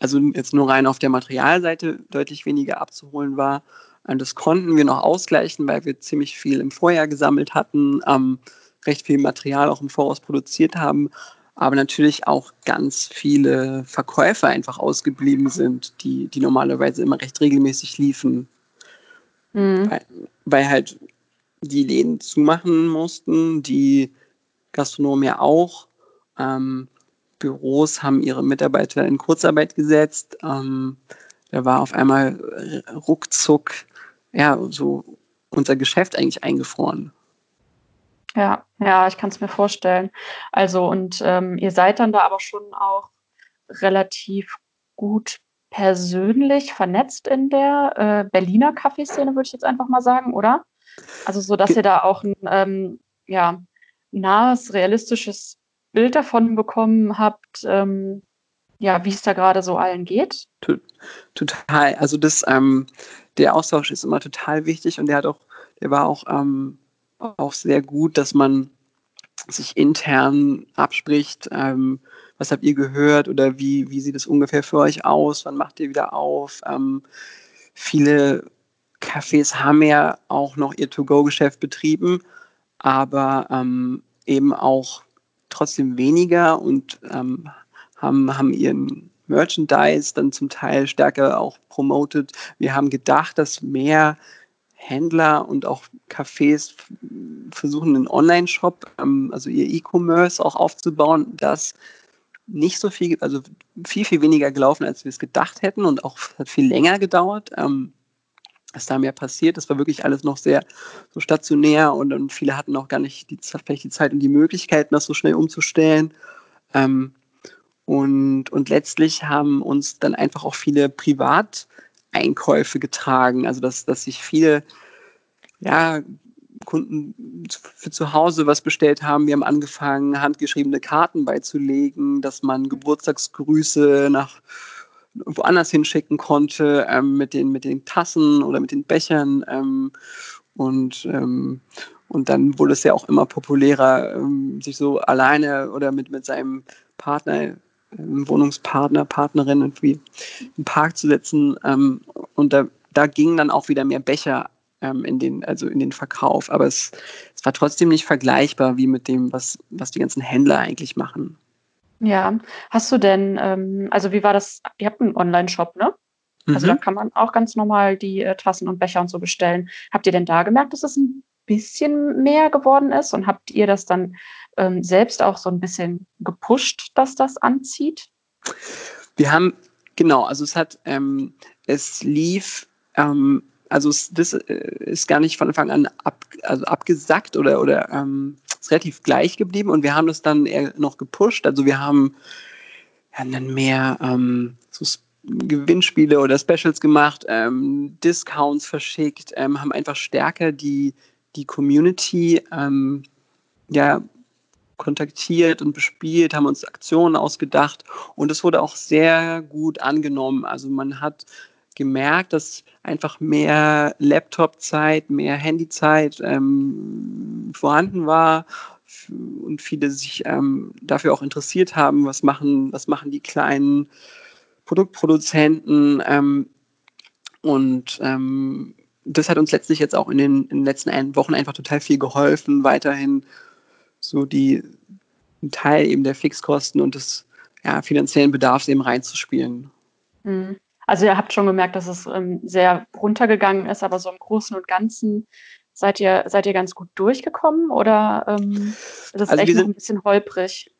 also jetzt nur rein auf der Materialseite deutlich weniger abzuholen war. Und das konnten wir noch ausgleichen, weil wir ziemlich viel im Vorjahr gesammelt hatten, ähm, recht viel Material auch im Voraus produziert haben, aber natürlich auch ganz viele Verkäufe einfach ausgeblieben sind, die, die normalerweise immer recht regelmäßig liefen. Mhm. Weil, weil halt die Läden zumachen mussten, die Gastronomen ja auch. Ähm, Büros haben ihre Mitarbeiter in Kurzarbeit gesetzt. Ähm, da war auf einmal ruckzuck ja so unser Geschäft eigentlich eingefroren. Ja, ja, ich kann es mir vorstellen. Also, und ähm, ihr seid dann da aber schon auch relativ gut persönlich vernetzt in der äh, Berliner Kaffeeszene, würde ich jetzt einfach mal sagen, oder? Also, so dass ihr da auch ein ähm, ja, nahes, realistisches Bild davon bekommen habt, ähm, ja, wie es da gerade so allen geht. Total. Also das, ähm, der Austausch ist immer total wichtig und der hat auch, der war auch ähm, auch sehr gut, dass man sich intern abspricht, ähm, was habt ihr gehört oder wie, wie sieht es ungefähr für euch aus, wann macht ihr wieder auf. Ähm, viele Cafés haben ja auch noch ihr To-Go-Geschäft betrieben, aber ähm, eben auch trotzdem weniger und ähm, haben, haben ihren Merchandise dann zum Teil stärker auch promoted. Wir haben gedacht, dass mehr Händler und auch Cafés versuchen, einen Online-Shop, ähm, also ihr E-Commerce auch aufzubauen, das nicht so viel, also viel, viel weniger gelaufen, als wir es gedacht hätten und auch hat viel länger gedauert. Ähm, was da mehr passiert. Das war wirklich alles noch sehr so stationär und, und viele hatten auch gar nicht die, vielleicht die Zeit und die Möglichkeiten, das so schnell umzustellen. Ähm, und, und letztlich haben uns dann einfach auch viele privat Einkäufe getragen. Also dass, dass sich viele ja, Kunden für zu Hause was bestellt haben. Wir haben angefangen, handgeschriebene Karten beizulegen, dass man Geburtstagsgrüße nach woanders hinschicken konnte ähm, mit, den, mit den Tassen oder mit den Bechern. Ähm, und, ähm, und dann wurde es ja auch immer populärer, ähm, sich so alleine oder mit, mit seinem Partner Wohnungspartner, Partnerin irgendwie im Park zu setzen. Ähm, und da, da gingen dann auch wieder mehr Becher ähm, in den, also in den Verkauf. Aber es, es war trotzdem nicht vergleichbar wie mit dem, was, was die ganzen Händler eigentlich machen. Ja, hast du denn, ähm, also wie war das? Ihr habt einen Online-Shop, ne? Also mhm. da kann man auch ganz normal die äh, Tassen und Becher und so bestellen. Habt ihr denn da gemerkt, dass es ein bisschen mehr geworden ist? Und habt ihr das dann ähm, selbst auch so ein bisschen gepusht, dass das anzieht? Wir haben, genau, also es hat, ähm, es lief, ähm, also es, das äh, ist gar nicht von Anfang an ab, also abgesackt oder, oder ähm, ist relativ gleich geblieben und wir haben das dann eher noch gepusht. Also wir haben, haben dann mehr ähm, so Gewinnspiele oder Specials gemacht, ähm, Discounts verschickt, ähm, haben einfach stärker die, die Community ähm, ja, kontaktiert und bespielt, haben uns Aktionen ausgedacht und es wurde auch sehr gut angenommen. Also man hat gemerkt, dass einfach mehr Laptop-Zeit, mehr Handyzeit ähm, vorhanden war und viele sich ähm, dafür auch interessiert haben, was machen, was machen die kleinen Produktproduzenten ähm, und ähm, das hat uns letztlich jetzt auch in den, in den letzten Wochen einfach total viel geholfen, weiterhin so die einen Teil eben der Fixkosten und des ja, finanziellen Bedarfs eben reinzuspielen. Mhm. Also ihr habt schon gemerkt, dass es ähm, sehr runtergegangen ist, aber so im Großen und Ganzen seid ihr, seid ihr ganz gut durchgekommen oder ähm, ist das also echt sind, noch ein bisschen holprig?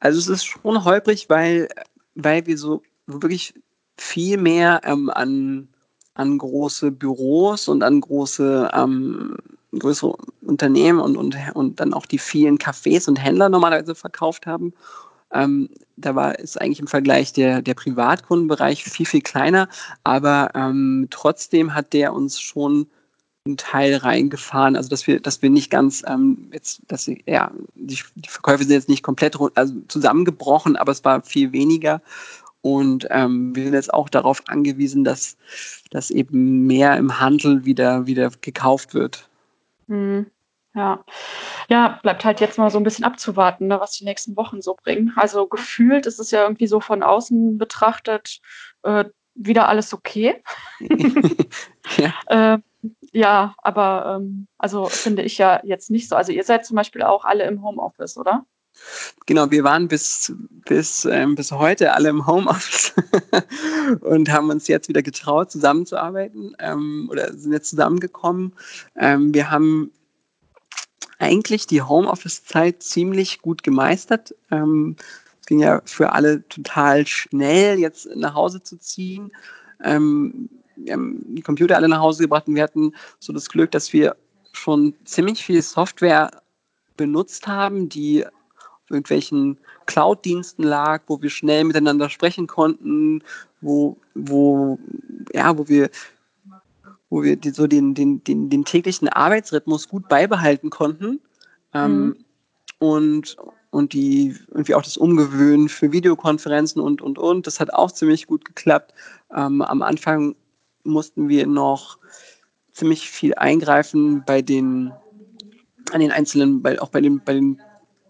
Also es ist schon holprig, weil, weil wir so wirklich viel mehr ähm, an, an große Büros und an große ähm, größere Unternehmen und, und, und dann auch die vielen Cafés und Händler normalerweise verkauft haben. Ähm, da war ist eigentlich im Vergleich der, der Privatkundenbereich viel, viel kleiner, aber ähm, trotzdem hat der uns schon einen Teil reingefahren, also dass wir, dass wir nicht ganz ähm, jetzt, dass ja, die, die Verkäufe sind jetzt nicht komplett also zusammengebrochen, aber es war viel weniger. Und ähm, wir sind jetzt auch darauf angewiesen, dass, dass eben mehr im Handel wieder, wieder gekauft wird. Mhm. Ja. Ja, bleibt halt jetzt mal so ein bisschen abzuwarten, ne, was die nächsten Wochen so bringen. Also gefühlt ist es ja irgendwie so von außen betrachtet äh, wieder alles okay. ja. äh, ja, aber ähm, also finde ich ja jetzt nicht so. Also ihr seid zum Beispiel auch alle im Homeoffice, oder? Genau, wir waren bis, bis, ähm, bis heute alle im Homeoffice und haben uns jetzt wieder getraut, zusammenzuarbeiten ähm, oder sind jetzt zusammengekommen. Ähm, wir haben eigentlich die Homeoffice-Zeit ziemlich gut gemeistert. Ähm, es ging ja für alle total schnell, jetzt nach Hause zu ziehen. Ähm, wir haben die Computer alle nach Hause gebracht und wir hatten so das Glück, dass wir schon ziemlich viel Software benutzt haben, die irgendwelchen Cloud-Diensten lag, wo wir schnell miteinander sprechen konnten, wo, wo, ja, wo wir, wo wir die, so den, den, den, den täglichen Arbeitsrhythmus gut beibehalten konnten. Ähm, mhm. und, und die irgendwie auch das Umgewöhnen für Videokonferenzen und und und. Das hat auch ziemlich gut geklappt. Ähm, am Anfang mussten wir noch ziemlich viel eingreifen bei den an den einzelnen, bei, auch bei den, bei den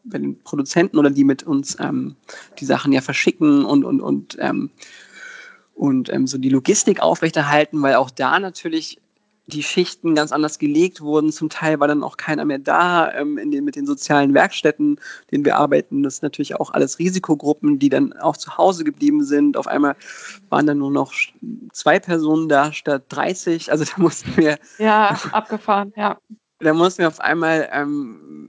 bei den Produzenten oder die mit uns ähm, die Sachen ja verschicken und, und, und, ähm, und ähm, so die Logistik aufrechterhalten, weil auch da natürlich die Schichten ganz anders gelegt wurden. Zum Teil war dann auch keiner mehr da ähm, in den, mit den sozialen Werkstätten, denen wir arbeiten. Das sind natürlich auch alles Risikogruppen, die dann auch zu Hause geblieben sind. Auf einmal waren dann nur noch zwei Personen da statt 30. Also da mussten wir. Ja, abgefahren, ja. Da mussten wir auf einmal ähm,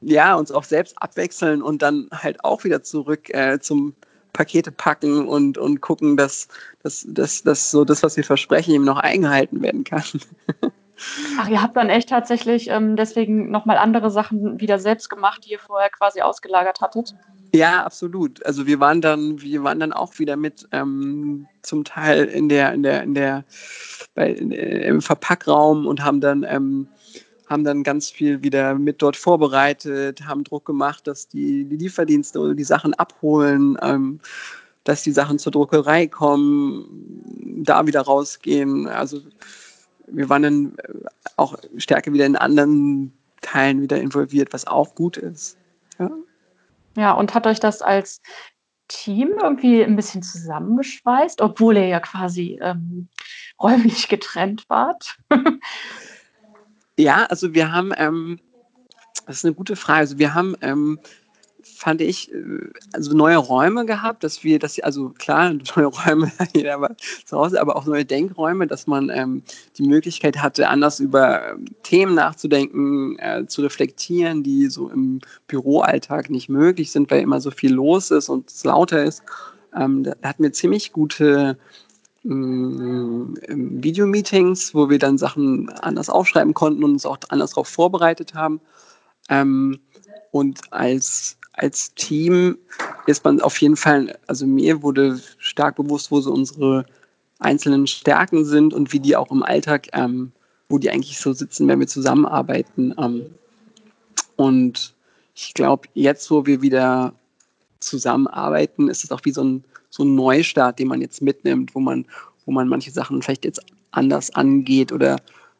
ja, uns auch selbst abwechseln und dann halt auch wieder zurück äh, zum Pakete packen und, und gucken, dass, dass, dass, dass so das, was wir versprechen, eben noch eingehalten werden kann. Ach, ihr habt dann echt tatsächlich ähm, deswegen nochmal andere Sachen wieder selbst gemacht, die ihr vorher quasi ausgelagert hattet? Ja, absolut. Also wir waren dann, wir waren dann auch wieder mit ähm, zum Teil in der, in der, in der, bei, in, im Verpackraum und haben dann ähm, haben dann ganz viel wieder mit dort vorbereitet, haben Druck gemacht, dass die, die Lieferdienste die Sachen abholen, ähm, dass die Sachen zur Druckerei kommen, da wieder rausgehen. Also wir waren dann äh, auch stärker wieder in anderen Teilen wieder involviert, was auch gut ist. Ja, ja und hat euch das als Team irgendwie ein bisschen zusammengeschweißt, obwohl ihr ja quasi ähm, räumlich getrennt wart? Ja, also wir haben, ähm, das ist eine gute Frage. Also wir haben, ähm, fand ich, äh, also neue Räume gehabt, dass wir, dass also klar, neue Räume, jeder war zu Hause, aber auch neue Denkräume, dass man ähm, die Möglichkeit hatte, anders über ähm, Themen nachzudenken, äh, zu reflektieren, die so im Büroalltag nicht möglich sind, weil immer so viel los ist und es lauter ist. Ähm, da hatten wir ziemlich gute Videomeetings, wo wir dann Sachen anders aufschreiben konnten und uns auch anders darauf vorbereitet haben. Ähm, und als, als Team ist man auf jeden Fall, also mir wurde stark bewusst, wo so unsere einzelnen Stärken sind und wie die auch im Alltag, ähm, wo die eigentlich so sitzen, wenn wir zusammenarbeiten. Ähm, und ich glaube, jetzt, wo wir wieder zusammenarbeiten, ist es auch wie so ein so ein Neustart, den man jetzt mitnimmt, wo man, wo man manche Sachen vielleicht jetzt anders angeht oder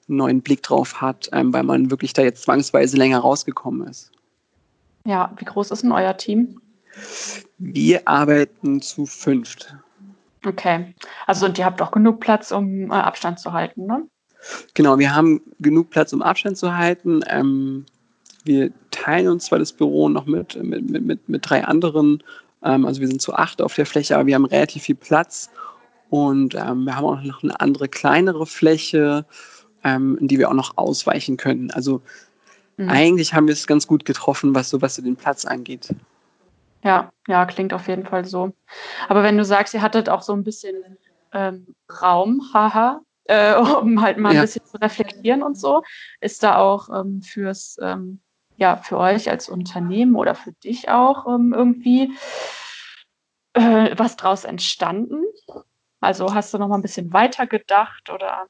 einen neuen Blick drauf hat, ähm, weil man wirklich da jetzt zwangsweise länger rausgekommen ist. Ja, wie groß ist denn euer Team? Wir arbeiten zu fünft. Okay. Also und ihr habt auch genug Platz, um äh, Abstand zu halten, ne? Genau, wir haben genug Platz, um Abstand zu halten. Ähm, wir teilen uns zwar das Büro noch mit, mit, mit, mit drei anderen ähm, also wir sind zu acht auf der Fläche, aber wir haben relativ viel Platz und ähm, wir haben auch noch eine andere kleinere Fläche, ähm, in die wir auch noch ausweichen können. Also mhm. eigentlich haben wir es ganz gut getroffen, was so, was so den Platz angeht. Ja, ja, klingt auf jeden Fall so. Aber wenn du sagst, ihr hattet auch so ein bisschen ähm, Raum, haha, äh, um halt mal ein ja. bisschen zu reflektieren und so, ist da auch ähm, fürs ähm, ja für euch als Unternehmen oder für dich auch ähm, irgendwie äh, was draus entstanden? Also hast du noch mal ein bisschen weiter gedacht oder?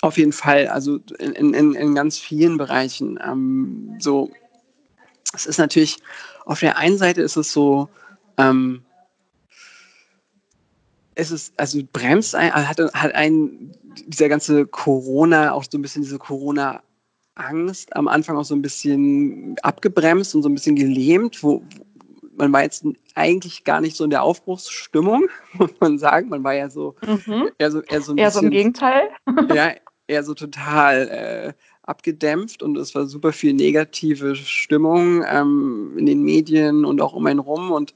Auf jeden Fall, also in, in, in ganz vielen Bereichen. Ähm, so, es ist natürlich, auf der einen Seite ist es so, ähm, es ist, also bremst ein, hat, hat ein, dieser ganze Corona, auch so ein bisschen diese Corona- Angst am Anfang auch so ein bisschen abgebremst und so ein bisschen gelähmt, wo man war jetzt eigentlich gar nicht so in der Aufbruchsstimmung, muss man sagen. Man war ja so mhm. eher so, eher so, ein eher bisschen, so im Gegenteil. ja, eher so total äh, abgedämpft und es war super viel negative Stimmung ähm, in den Medien und auch um einen rum und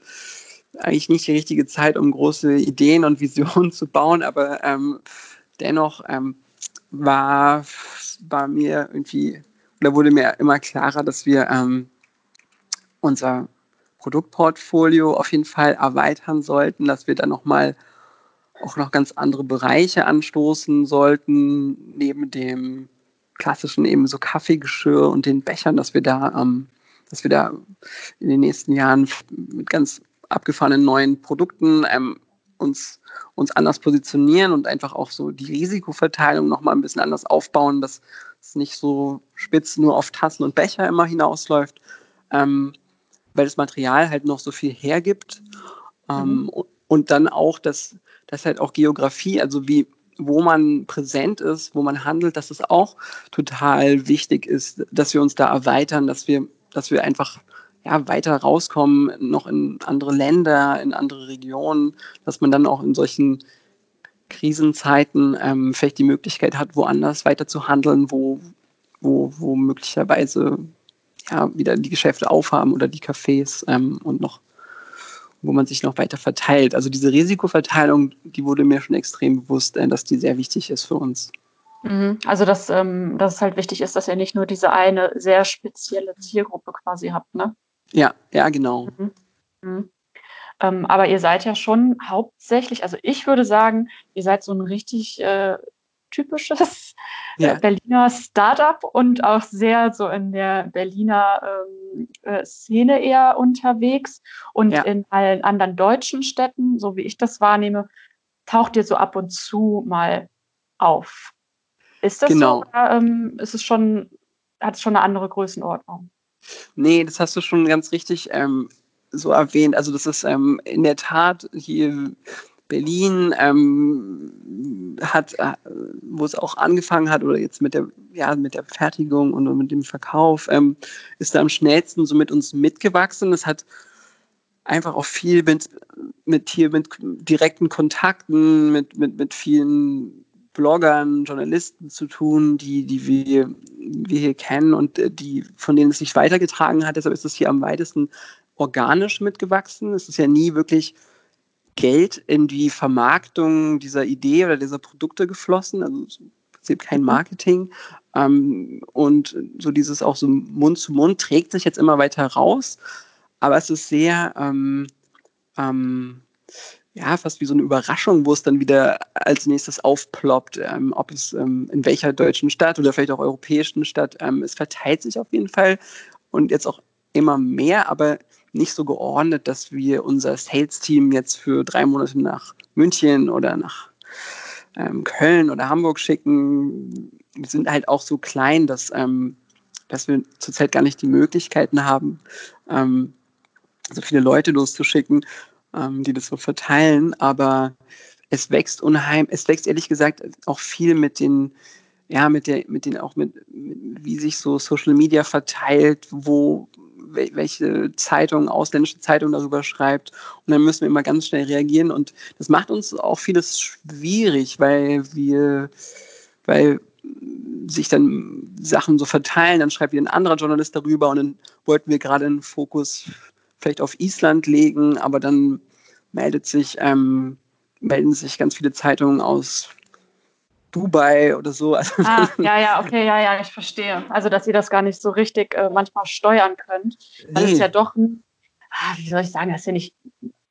eigentlich nicht die richtige Zeit, um große Ideen und Visionen zu bauen, aber ähm, dennoch ähm, war, war mir irgendwie, oder wurde mir immer klarer, dass wir ähm, unser Produktportfolio auf jeden Fall erweitern sollten, dass wir dann nochmal auch noch ganz andere Bereiche anstoßen sollten, neben dem klassischen eben so Kaffeegeschirr und den Bechern, dass wir da, ähm, dass wir da in den nächsten Jahren mit ganz abgefahrenen neuen Produkten ähm, uns, uns anders positionieren und einfach auch so die Risikoverteilung nochmal ein bisschen anders aufbauen, dass es nicht so spitz nur auf Tassen und Becher immer hinausläuft, ähm, weil das Material halt noch so viel hergibt. Ähm, mhm. Und dann auch, dass, dass halt auch Geografie, also wie, wo man präsent ist, wo man handelt, dass es auch total wichtig ist, dass wir uns da erweitern, dass wir, dass wir einfach ja, weiter rauskommen, noch in andere Länder, in andere Regionen, dass man dann auch in solchen Krisenzeiten ähm, vielleicht die Möglichkeit hat, woanders weiter zu handeln, wo, wo, wo möglicherweise ja, wieder die Geschäfte aufhaben oder die Cafés ähm, und noch, wo man sich noch weiter verteilt. Also diese Risikoverteilung, die wurde mir schon extrem bewusst, äh, dass die sehr wichtig ist für uns. Mhm. Also dass, ähm, dass es halt wichtig ist, dass ihr nicht nur diese eine sehr spezielle Zielgruppe quasi habt, ne? Ja, ja, genau. Mhm. Mhm. Ähm, aber ihr seid ja schon hauptsächlich, also ich würde sagen, ihr seid so ein richtig äh, typisches äh, ja. Berliner Startup und auch sehr so in der Berliner ähm, äh, Szene eher unterwegs. Und ja. in allen anderen deutschen Städten, so wie ich das wahrnehme, taucht ihr so ab und zu mal auf. Ist das genau. so? Oder, ähm, ist es schon, hat es schon eine andere Größenordnung? Nee, das hast du schon ganz richtig ähm, so erwähnt. Also das ist ähm, in der Tat hier Berlin ähm, hat, äh, wo es auch angefangen hat oder jetzt mit der, ja, mit der Fertigung und mit dem Verkauf, ähm, ist da am schnellsten so mit uns mitgewachsen. Es hat einfach auch viel mit, mit hier mit direkten Kontakten, mit, mit, mit vielen Bloggern, Journalisten zu tun, die, die wir, wir hier kennen und äh, die, von denen es sich weitergetragen hat. Deshalb ist es hier am weitesten organisch mitgewachsen. Es ist ja nie wirklich Geld in die Vermarktung dieser Idee oder dieser Produkte geflossen. Also es gibt kein mhm. Marketing. Ähm, und so dieses auch so Mund zu Mund trägt sich jetzt immer weiter raus. Aber es ist sehr, ähm, ähm, ja, fast wie so eine Überraschung, wo es dann wieder als nächstes aufploppt, ähm, ob es ähm, in welcher deutschen Stadt oder vielleicht auch europäischen Stadt, ähm, es verteilt sich auf jeden Fall und jetzt auch immer mehr, aber nicht so geordnet, dass wir unser Sales-Team jetzt für drei Monate nach München oder nach ähm, Köln oder Hamburg schicken. Wir sind halt auch so klein, dass, ähm, dass wir zurzeit gar nicht die Möglichkeiten haben, ähm, so viele Leute loszuschicken ähm, die das so verteilen. Aber es wächst unheim, es wächst ehrlich gesagt auch viel mit den, ja, mit der, mit den auch mit, mit wie sich so Social Media verteilt, wo welche Zeitung, ausländische Zeitung darüber schreibt. Und dann müssen wir immer ganz schnell reagieren. Und das macht uns auch vieles schwierig, weil wir, weil sich dann Sachen so verteilen, dann schreibt wieder ein anderer Journalist darüber und dann wollten wir gerade einen Fokus vielleicht auf Island legen, aber dann meldet sich, ähm, melden sich ganz viele Zeitungen aus Dubai oder so. Also ah, ja, ja, okay, ja, ja, ich verstehe. Also, dass ihr das gar nicht so richtig äh, manchmal steuern könnt. Weil nee. es ist ja doch ein, ah, wie soll ich sagen, das ist ja nicht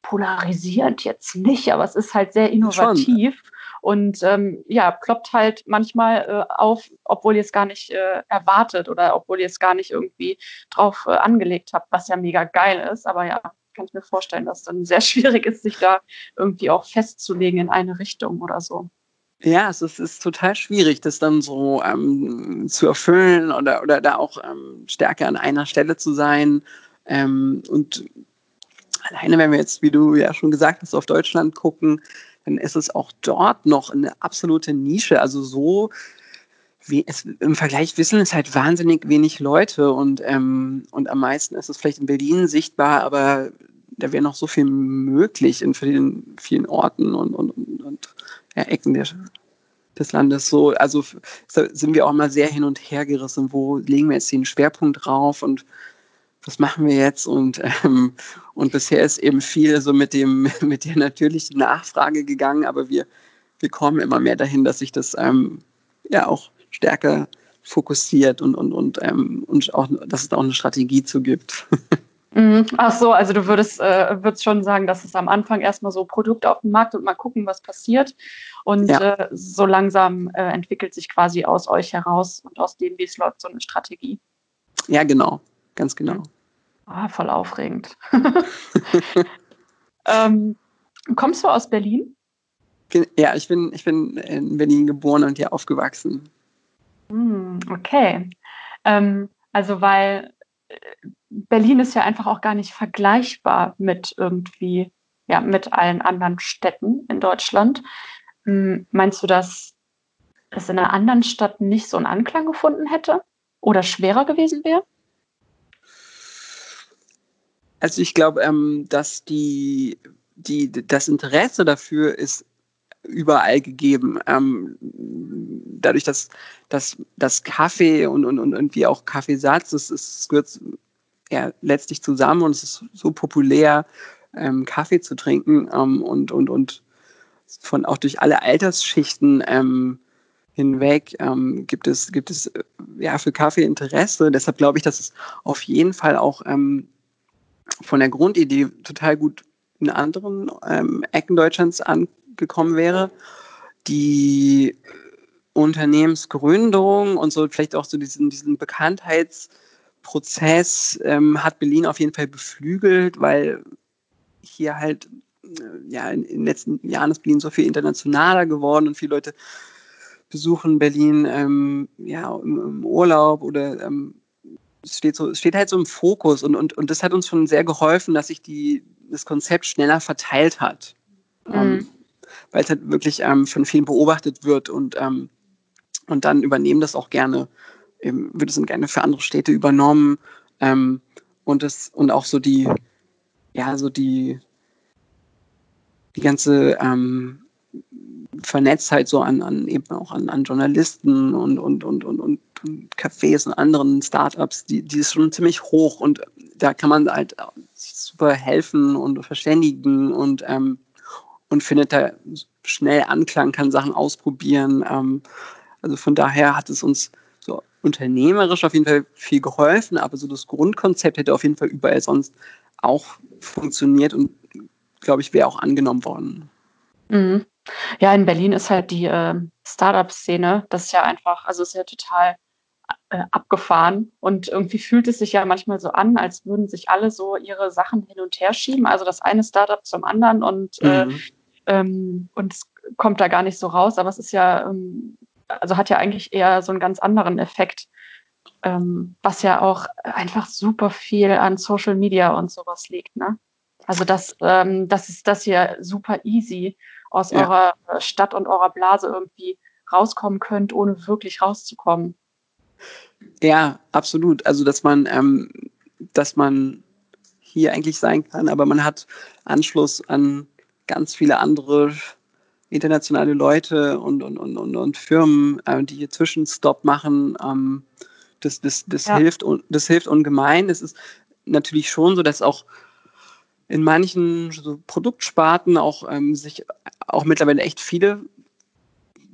polarisierend jetzt nicht, aber es ist halt sehr innovativ. Schon. Und ähm, ja, ploppt halt manchmal äh, auf, obwohl ihr es gar nicht äh, erwartet oder obwohl ihr es gar nicht irgendwie drauf äh, angelegt habt, was ja mega geil ist. Aber ja, kann ich mir vorstellen, dass es dann sehr schwierig ist, sich da irgendwie auch festzulegen in eine Richtung oder so. Ja, es ist, ist total schwierig, das dann so ähm, zu erfüllen oder, oder da auch ähm, stärker an einer Stelle zu sein. Ähm, und alleine, wenn wir jetzt, wie du ja schon gesagt hast, auf Deutschland gucken, dann ist es auch dort noch eine absolute Nische. Also so es, im Vergleich wissen es halt wahnsinnig wenig Leute und, ähm, und am meisten ist es vielleicht in Berlin sichtbar, aber da wäre noch so viel möglich in vielen, vielen Orten und, und, und, und ja, Ecken der, des Landes. So, also sind wir auch mal sehr hin und her gerissen, wo legen wir jetzt den Schwerpunkt drauf und was machen wir jetzt? Und, ähm, und bisher ist eben viel so mit dem, mit der natürlichen Nachfrage gegangen, aber wir, wir kommen immer mehr dahin, dass sich das ähm, ja auch stärker fokussiert und, und, und, ähm, und auch, dass es da auch eine Strategie zu gibt. Mhm. Ach so, also du würdest, äh, würdest schon sagen, dass es am Anfang erstmal so Produkte auf dem Markt und mal gucken, was passiert. Und ja. äh, so langsam äh, entwickelt sich quasi aus euch heraus und aus dem, wie es läuft, so eine Strategie. Ja, genau, ganz genau. Ah, voll aufregend. ähm, kommst du aus Berlin? Ja, ich bin, ich bin in Berlin geboren und hier aufgewachsen. Hm, okay. Ähm, also weil äh, Berlin ist ja einfach auch gar nicht vergleichbar mit irgendwie, ja, mit allen anderen Städten in Deutschland. Hm, meinst du, dass es in einer anderen Stadt nicht so einen Anklang gefunden hätte oder schwerer gewesen wäre? Also ich glaube, ähm, dass die, die, das Interesse dafür ist überall gegeben. Ähm, dadurch, dass, dass, dass Kaffee und, und, und irgendwie auch Kaffeesatz, es, gehört ja letztlich zusammen und es ist so populär, ähm, Kaffee zu trinken ähm, und, und, und von auch durch alle Altersschichten ähm, hinweg ähm, gibt es, gibt es ja für Kaffee Interesse. Deshalb glaube ich, dass es auf jeden Fall auch ähm, von der Grundidee total gut in anderen ähm, Ecken Deutschlands angekommen wäre. Die Unternehmensgründung und so vielleicht auch so diesen, diesen Bekanntheitsprozess ähm, hat Berlin auf jeden Fall beflügelt, weil hier halt äh, ja in, in, den letzten Jahren ist Berlin so viel internationaler geworden und viele Leute besuchen Berlin ähm, ja im, im, Urlaub oder ähm, steht, so, es steht halt so im Fokus und, und, und das hat uns schon sehr geholfen, dass sich die, das Konzept schneller verteilt hat. Mhm. Ähm, weil es halt wirklich ähm, von vielen beobachtet wird und, ähm, und dann übernehmen das auch gerne, eben, wird es dann gerne für andere Städte übernommen ähm, und, das, und auch so die, ja, so die, die ganze ähm, Vernetztheit so an, an eben auch an, an Journalisten und, und, und, und, und Cafés und anderen Startups, die, die ist schon ziemlich hoch und da kann man halt super helfen und verständigen und, ähm, und findet da schnell Anklang, kann Sachen ausprobieren. Ähm, also von daher hat es uns so unternehmerisch auf jeden Fall viel geholfen, aber so das Grundkonzept hätte auf jeden Fall überall sonst auch funktioniert und glaube ich, wäre auch angenommen worden. Mhm. Ja, in Berlin ist halt die äh, Startup-Szene, das ist ja einfach, also ist ja total äh, abgefahren und irgendwie fühlt es sich ja manchmal so an, als würden sich alle so ihre Sachen hin und her schieben, also das eine Startup zum anderen und, äh, mhm. äh, ähm, und es kommt da gar nicht so raus, aber es ist ja, ähm, also hat ja eigentlich eher so einen ganz anderen Effekt, ähm, was ja auch einfach super viel an Social Media und sowas liegt, ne? Also das, ähm, das ist das hier super easy aus ja. eurer Stadt und eurer Blase irgendwie rauskommen könnt, ohne wirklich rauszukommen. Ja, absolut. Also dass man, ähm, dass man hier eigentlich sein kann, aber man hat Anschluss an ganz viele andere internationale Leute und, und, und, und, und Firmen, äh, die hier Zwischenstopp machen. Ähm, das das, das, ja. hilft, das hilft ungemein. Es ist natürlich schon so, dass auch in manchen so Produktsparten auch ähm, sich auch mittlerweile echt viele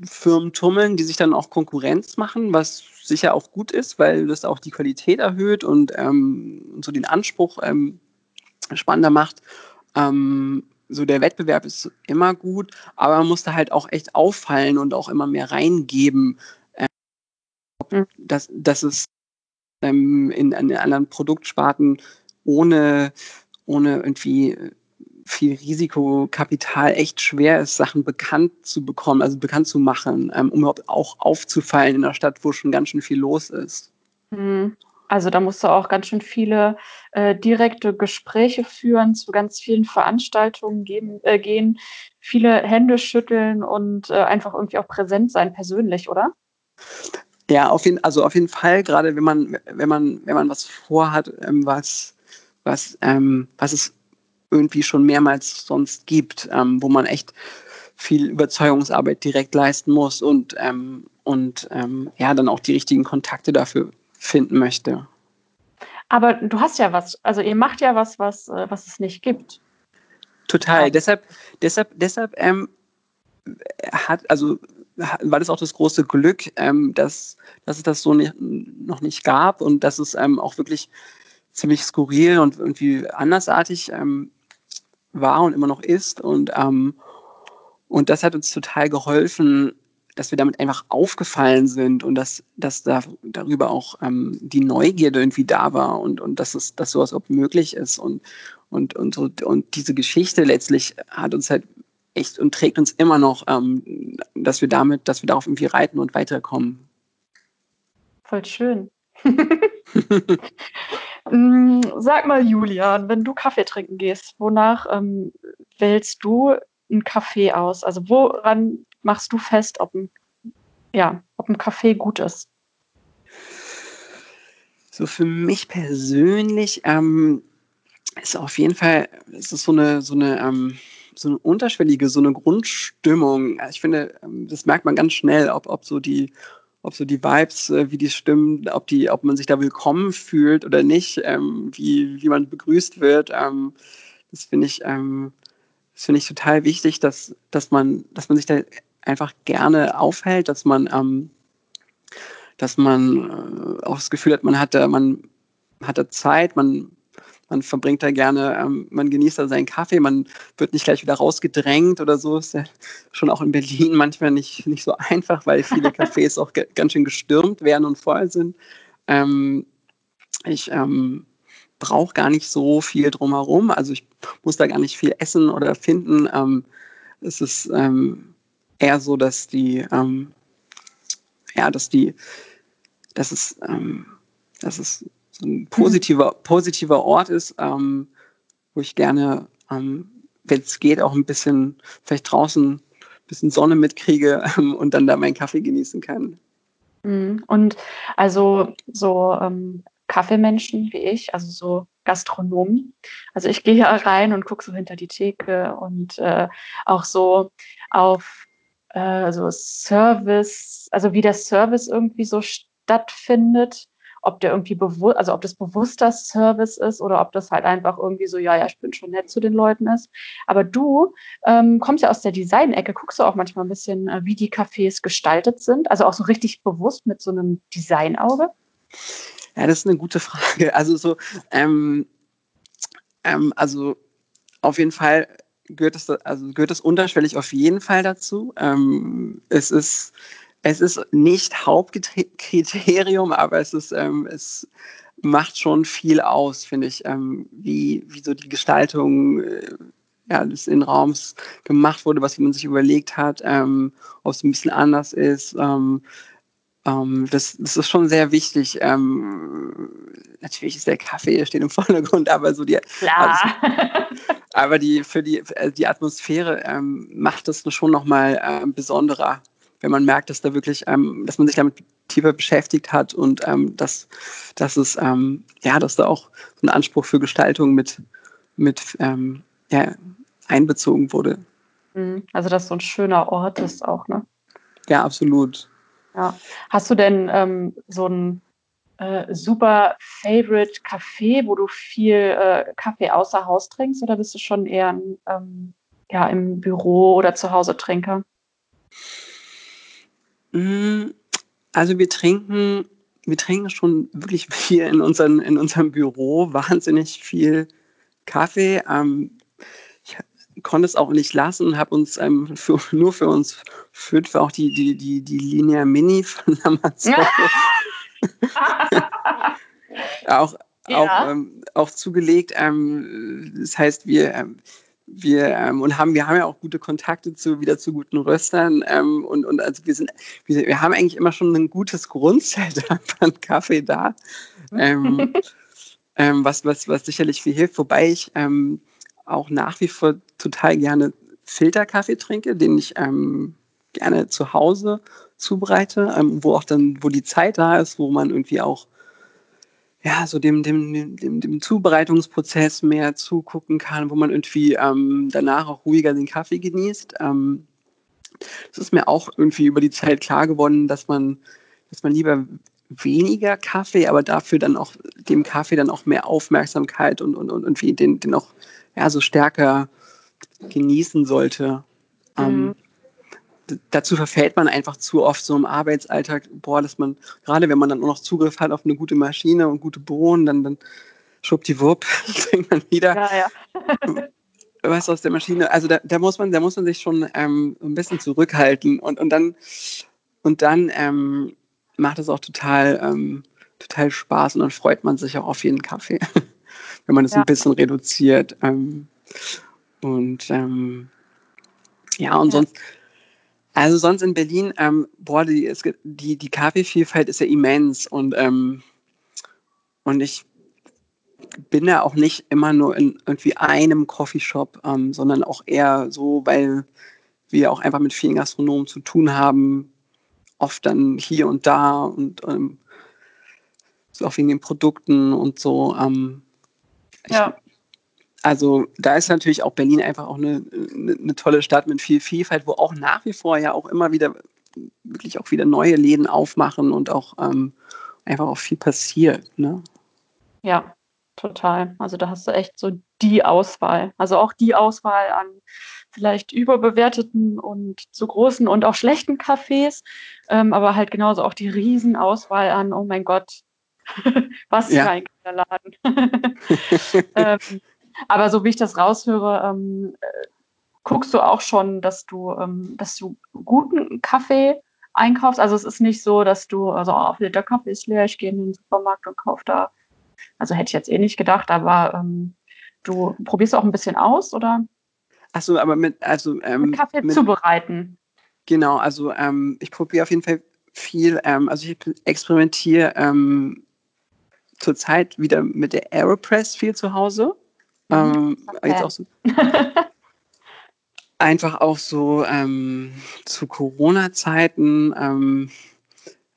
Firmen tummeln, die sich dann auch Konkurrenz machen, was sicher auch gut ist, weil das auch die Qualität erhöht und ähm, so den Anspruch ähm, spannender macht. Ähm, so der Wettbewerb ist immer gut, aber man muss da halt auch echt auffallen und auch immer mehr reingeben, äh, dass, dass es ähm, in, in anderen Produktsparten ohne ohne irgendwie viel Risikokapital echt schwer ist, Sachen bekannt zu bekommen, also bekannt zu machen, ähm, um überhaupt auch aufzufallen in einer Stadt, wo schon ganz schön viel los ist. Mhm. Also da musst du auch ganz schön viele äh, direkte Gespräche führen, zu ganz vielen Veranstaltungen geben, äh, gehen, viele Hände schütteln und äh, einfach irgendwie auch präsent sein persönlich, oder? Ja, auf jeden, also auf jeden Fall, gerade wenn man, wenn man, wenn man was vorhat, ähm, was, was, ähm, was es irgendwie schon mehrmals sonst gibt, ähm, wo man echt viel Überzeugungsarbeit direkt leisten muss und, ähm, und ähm, ja, dann auch die richtigen Kontakte dafür finden möchte. Aber du hast ja was, also ihr macht ja was, was, äh, was es nicht gibt. Total. Ja. Deshalb, deshalb, deshalb ähm, hat, also war das auch das große Glück, ähm, dass, dass es das so nicht, noch nicht gab und dass es ähm, auch wirklich ziemlich skurril und irgendwie andersartig ähm, war und immer noch ist. Und, ähm, und das hat uns total geholfen, dass wir damit einfach aufgefallen sind und dass, dass da darüber auch ähm, die Neugierde irgendwie da war und, und dass, es, dass sowas auch möglich ist. Und, und, und, so, und diese Geschichte letztlich hat uns halt echt und trägt uns immer noch, ähm, dass wir damit, dass wir darauf irgendwie reiten und weiterkommen. Voll schön. Sag mal, Julian, wenn du Kaffee trinken gehst, wonach ähm, wählst du einen Kaffee aus? Also woran machst du fest, ob ein, ja, ob ein Kaffee gut ist? So für mich persönlich ähm, ist auf jeden Fall, ist so eine, so eine, ähm, so eine unterschwellige, so eine Grundstimmung. Ich finde, ähm, das merkt man ganz schnell, ob, ob so die, ob so die Vibes, äh, wie die stimmen, ob die, ob man sich da willkommen fühlt oder nicht, ähm, wie, wie man begrüßt wird. Ähm, das finde ich, ähm, das finde ich total wichtig, dass, dass man, dass man sich da einfach gerne aufhält, dass man, ähm, dass man äh, auch das Gefühl hat, man hat da, man hat da Zeit, man, man verbringt da gerne, ähm, man genießt da seinen Kaffee, man wird nicht gleich wieder rausgedrängt oder so. Ist ja schon auch in Berlin manchmal nicht, nicht so einfach, weil viele Cafés auch ganz schön gestürmt werden und voll sind. Ähm, ich ähm, brauche gar nicht so viel drumherum, also ich muss da gar nicht viel essen oder finden. Ähm, es ist ähm, eher so, dass die, ähm, ja, dass die, dass es, dass es ein positiver, positiver Ort ist, ähm, wo ich gerne, ähm, wenn es geht, auch ein bisschen vielleicht draußen ein bisschen Sonne mitkriege ähm, und dann da meinen Kaffee genießen kann. Mhm. Und also so ähm, Kaffeemenschen wie ich, also so Gastronomen. Also ich gehe hier rein und gucke so hinter die Theke und äh, auch so auf äh, so Service, also wie der Service irgendwie so stattfindet, ob der irgendwie bewusst, also ob das bewusster Service ist oder ob das halt einfach irgendwie so, ja, ja, ich bin schon nett zu den Leuten ist. Aber du ähm, kommst ja aus der Design-Ecke, guckst du auch manchmal ein bisschen, äh, wie die Cafés gestaltet sind, also auch so richtig bewusst mit so einem Designauge? Ja, das ist eine gute Frage. Also so, ähm, ähm, also auf jeden Fall gehört es, also gehört es unterschwellig auf jeden Fall dazu. Ähm, es ist es ist nicht Hauptkriterium, aber es ist ähm, es macht schon viel aus, finde ich, ähm, wie, wie so die Gestaltung äh, ja, des Innenraums gemacht wurde, was man sich überlegt hat, ähm, ob es ein bisschen anders ist. Ähm, ähm, das, das, ist schon sehr wichtig. Ähm, natürlich ist der Kaffee steht im Vordergrund, aber so die, Klar. Also, aber die für die, äh, die Atmosphäre ähm, macht das schon nochmal äh, besonderer, wenn man merkt, dass da wirklich, ähm, dass man sich damit tiefer beschäftigt hat und ähm, dass, dass es ähm, ja, dass da auch so ein Anspruch für Gestaltung mit, mit ähm, ja, einbezogen wurde. Mhm. Also dass so ein schöner Ort ist auch, ne? Ja, absolut. Ja. Hast du denn ähm, so ein äh, super Favorite Café, wo du viel äh, Kaffee außer Haus trinkst, oder bist du schon eher ein, ähm, ja, im Büro oder zu Hause Trinker? Mm, also wir trinken, wir trinken schon wirklich viel in, unseren, in unserem Büro, wahnsinnig viel Kaffee. Ähm, ich konnte es auch nicht lassen, habe uns ähm, für, nur für uns fünf auch die, die, die, die Linie Mini von Amazon auch, ja. auch, ähm, auch zugelegt. Ähm, das heißt, wir, ähm, wir ähm, und haben, wir haben ja auch gute Kontakte zu wieder zu guten Röstern ähm, und, und also wir sind, wir, wir, haben eigentlich immer schon ein gutes Grundset an Kaffee da. Ähm, was, was, was sicherlich viel hilft, wobei ich auch nach wie vor total gerne Filterkaffee trinke, den ich gerne zu Hause zubereite, ähm, wo auch dann, wo die Zeit da ist, wo man irgendwie auch ja, so dem, dem, dem, dem Zubereitungsprozess mehr zugucken kann, wo man irgendwie ähm, danach auch ruhiger den Kaffee genießt. Ähm, es ist mir auch irgendwie über die Zeit klar geworden, dass man, dass man lieber weniger Kaffee, aber dafür dann auch dem Kaffee dann auch mehr Aufmerksamkeit und, und, und irgendwie den, den auch ja, so stärker genießen sollte. Ähm, mhm. Ähm, dazu verfällt man einfach zu oft so im Arbeitsalltag, boah, dass man, gerade wenn man dann auch noch Zugriff hat auf eine gute Maschine und gute Bohnen, dann, dann schwuppdiwupp, fängt man wieder. Ja, ja. was aus der Maschine, also da, da, muss man, da muss man sich schon ähm, ein bisschen zurückhalten und, und dann, und dann ähm, macht es auch total, ähm, total Spaß und dann freut man sich auch auf jeden Kaffee, wenn man es ja. ein bisschen reduziert. Ähm, und ähm, ja, und ja. sonst, also sonst in Berlin, ähm, boah, die, es, die, die Kaffeevielfalt ist ja immens und, ähm, und ich bin ja auch nicht immer nur in irgendwie einem Coffeeshop, ähm, sondern auch eher so, weil wir auch einfach mit vielen Gastronomen zu tun haben, oft dann hier und da und ähm, so auch wegen den Produkten und so. Ähm, ja. Also da ist natürlich auch Berlin einfach auch eine, eine, tolle Stadt mit viel Vielfalt, wo auch nach wie vor ja auch immer wieder wirklich auch wieder neue Läden aufmachen und auch ähm, einfach auch viel passiert. Ne? Ja, total. Also da hast du echt so die Auswahl. Also auch die Auswahl an vielleicht überbewerteten und zu großen und auch schlechten Cafés, ähm, aber halt genauso auch die Riesenauswahl an, oh mein Gott, was ja. für ein Laden. ähm, aber so wie ich das raushöre, ähm, äh, guckst du auch schon, dass du, ähm, dass du guten Kaffee einkaufst. Also es ist nicht so, dass du, also oh, der Kaffee ist leer, ich gehe in den Supermarkt und kaufe da. Also hätte ich jetzt eh nicht gedacht, aber ähm, du probierst auch ein bisschen aus, oder? Achso, aber mit, also. Ähm, mit Kaffee mit, zubereiten. Genau, also ähm, ich probiere auf jeden Fall viel, ähm, also ich experimentiere ähm, zurzeit wieder mit der Aeropress viel zu Hause. Mhm. Ähm, okay. Jetzt auch so. einfach auch so ähm, zu Corona-Zeiten ähm,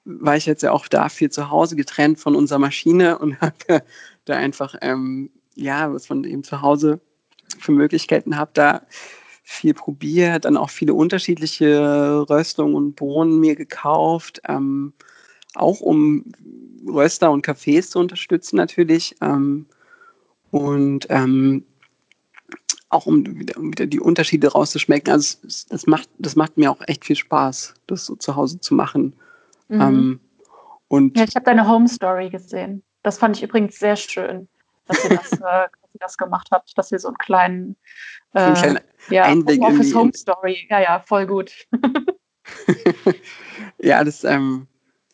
war ich jetzt ja auch da viel zu Hause getrennt von unserer Maschine und habe da einfach ähm, ja was von eben zu Hause für Möglichkeiten habe, da viel probiert, dann auch viele unterschiedliche Röstungen und Bohnen mir gekauft, ähm, auch um Röster und Cafés zu unterstützen natürlich ähm, und ähm, auch um wieder, um wieder, die Unterschiede rauszuschmecken. Also es, das, macht, das macht mir auch echt viel Spaß, das so zu Hause zu machen. Mhm. Ähm, und ja, ich habe deine Home Story gesehen. Das fand ich übrigens sehr schön, dass ihr das äh, ihr das gemacht habt, dass ihr so einen kleinen, äh, ja, Einblick Office Home Story, ja, ja, voll gut. ja, das, ähm,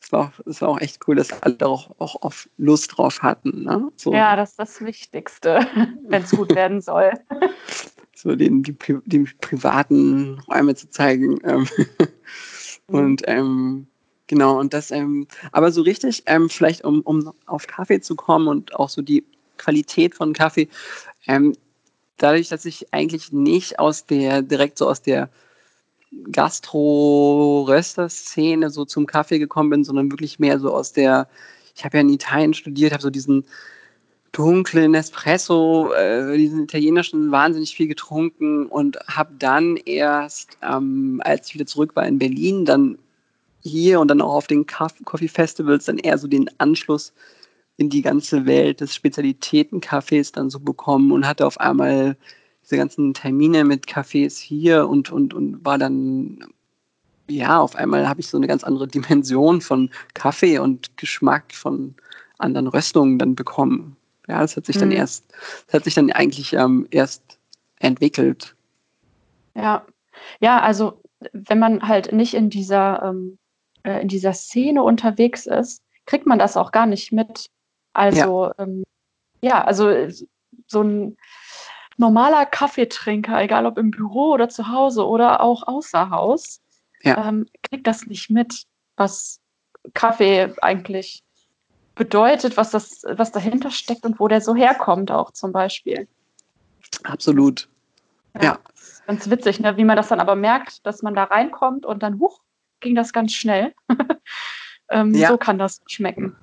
das, war auch, das war auch echt cool, dass alle auch, auch auf Lust drauf hatten. Ne? So. Ja, das ist das Wichtigste, wenn es gut werden soll. so den, die, die privaten Räume zu zeigen. Ähm, mhm. und ähm, genau, und das, ähm, aber so richtig, ähm, vielleicht um, um auf Kaffee zu kommen und auch so die Qualität von Kaffee. Ähm, dadurch, dass ich eigentlich nicht aus der, direkt so aus der Gastro-Röster-Szene so zum Kaffee gekommen bin, sondern wirklich mehr so aus der, ich habe ja in Italien studiert, habe so diesen dunklen Espresso, äh, diesen italienischen wahnsinnig viel getrunken und habe dann erst, ähm, als ich wieder zurück war in Berlin, dann hier und dann auch auf den Coffee Festivals dann eher so den Anschluss in die ganze Welt des Spezialitätencafés dann so bekommen und hatte auf einmal diese ganzen Termine mit Cafés hier und, und, und war dann, ja, auf einmal habe ich so eine ganz andere Dimension von Kaffee und Geschmack von anderen Röstungen dann bekommen. Ja, das hat sich dann mhm. erst, das hat sich dann eigentlich ähm, erst entwickelt. Ja, ja, also wenn man halt nicht in dieser, ähm, äh, in dieser Szene unterwegs ist, kriegt man das auch gar nicht mit. Also ja, ähm, ja also so ein normaler Kaffeetrinker, egal ob im Büro oder zu Hause oder auch außer Haus, ja. ähm, kriegt das nicht mit, was Kaffee eigentlich bedeutet, was das, was dahinter steckt und wo der so herkommt, auch zum Beispiel. Absolut. Ja. ja. Ganz witzig, ne? wie man das dann aber merkt, dass man da reinkommt und dann, huch, ging das ganz schnell. ähm, ja. So kann das schmecken.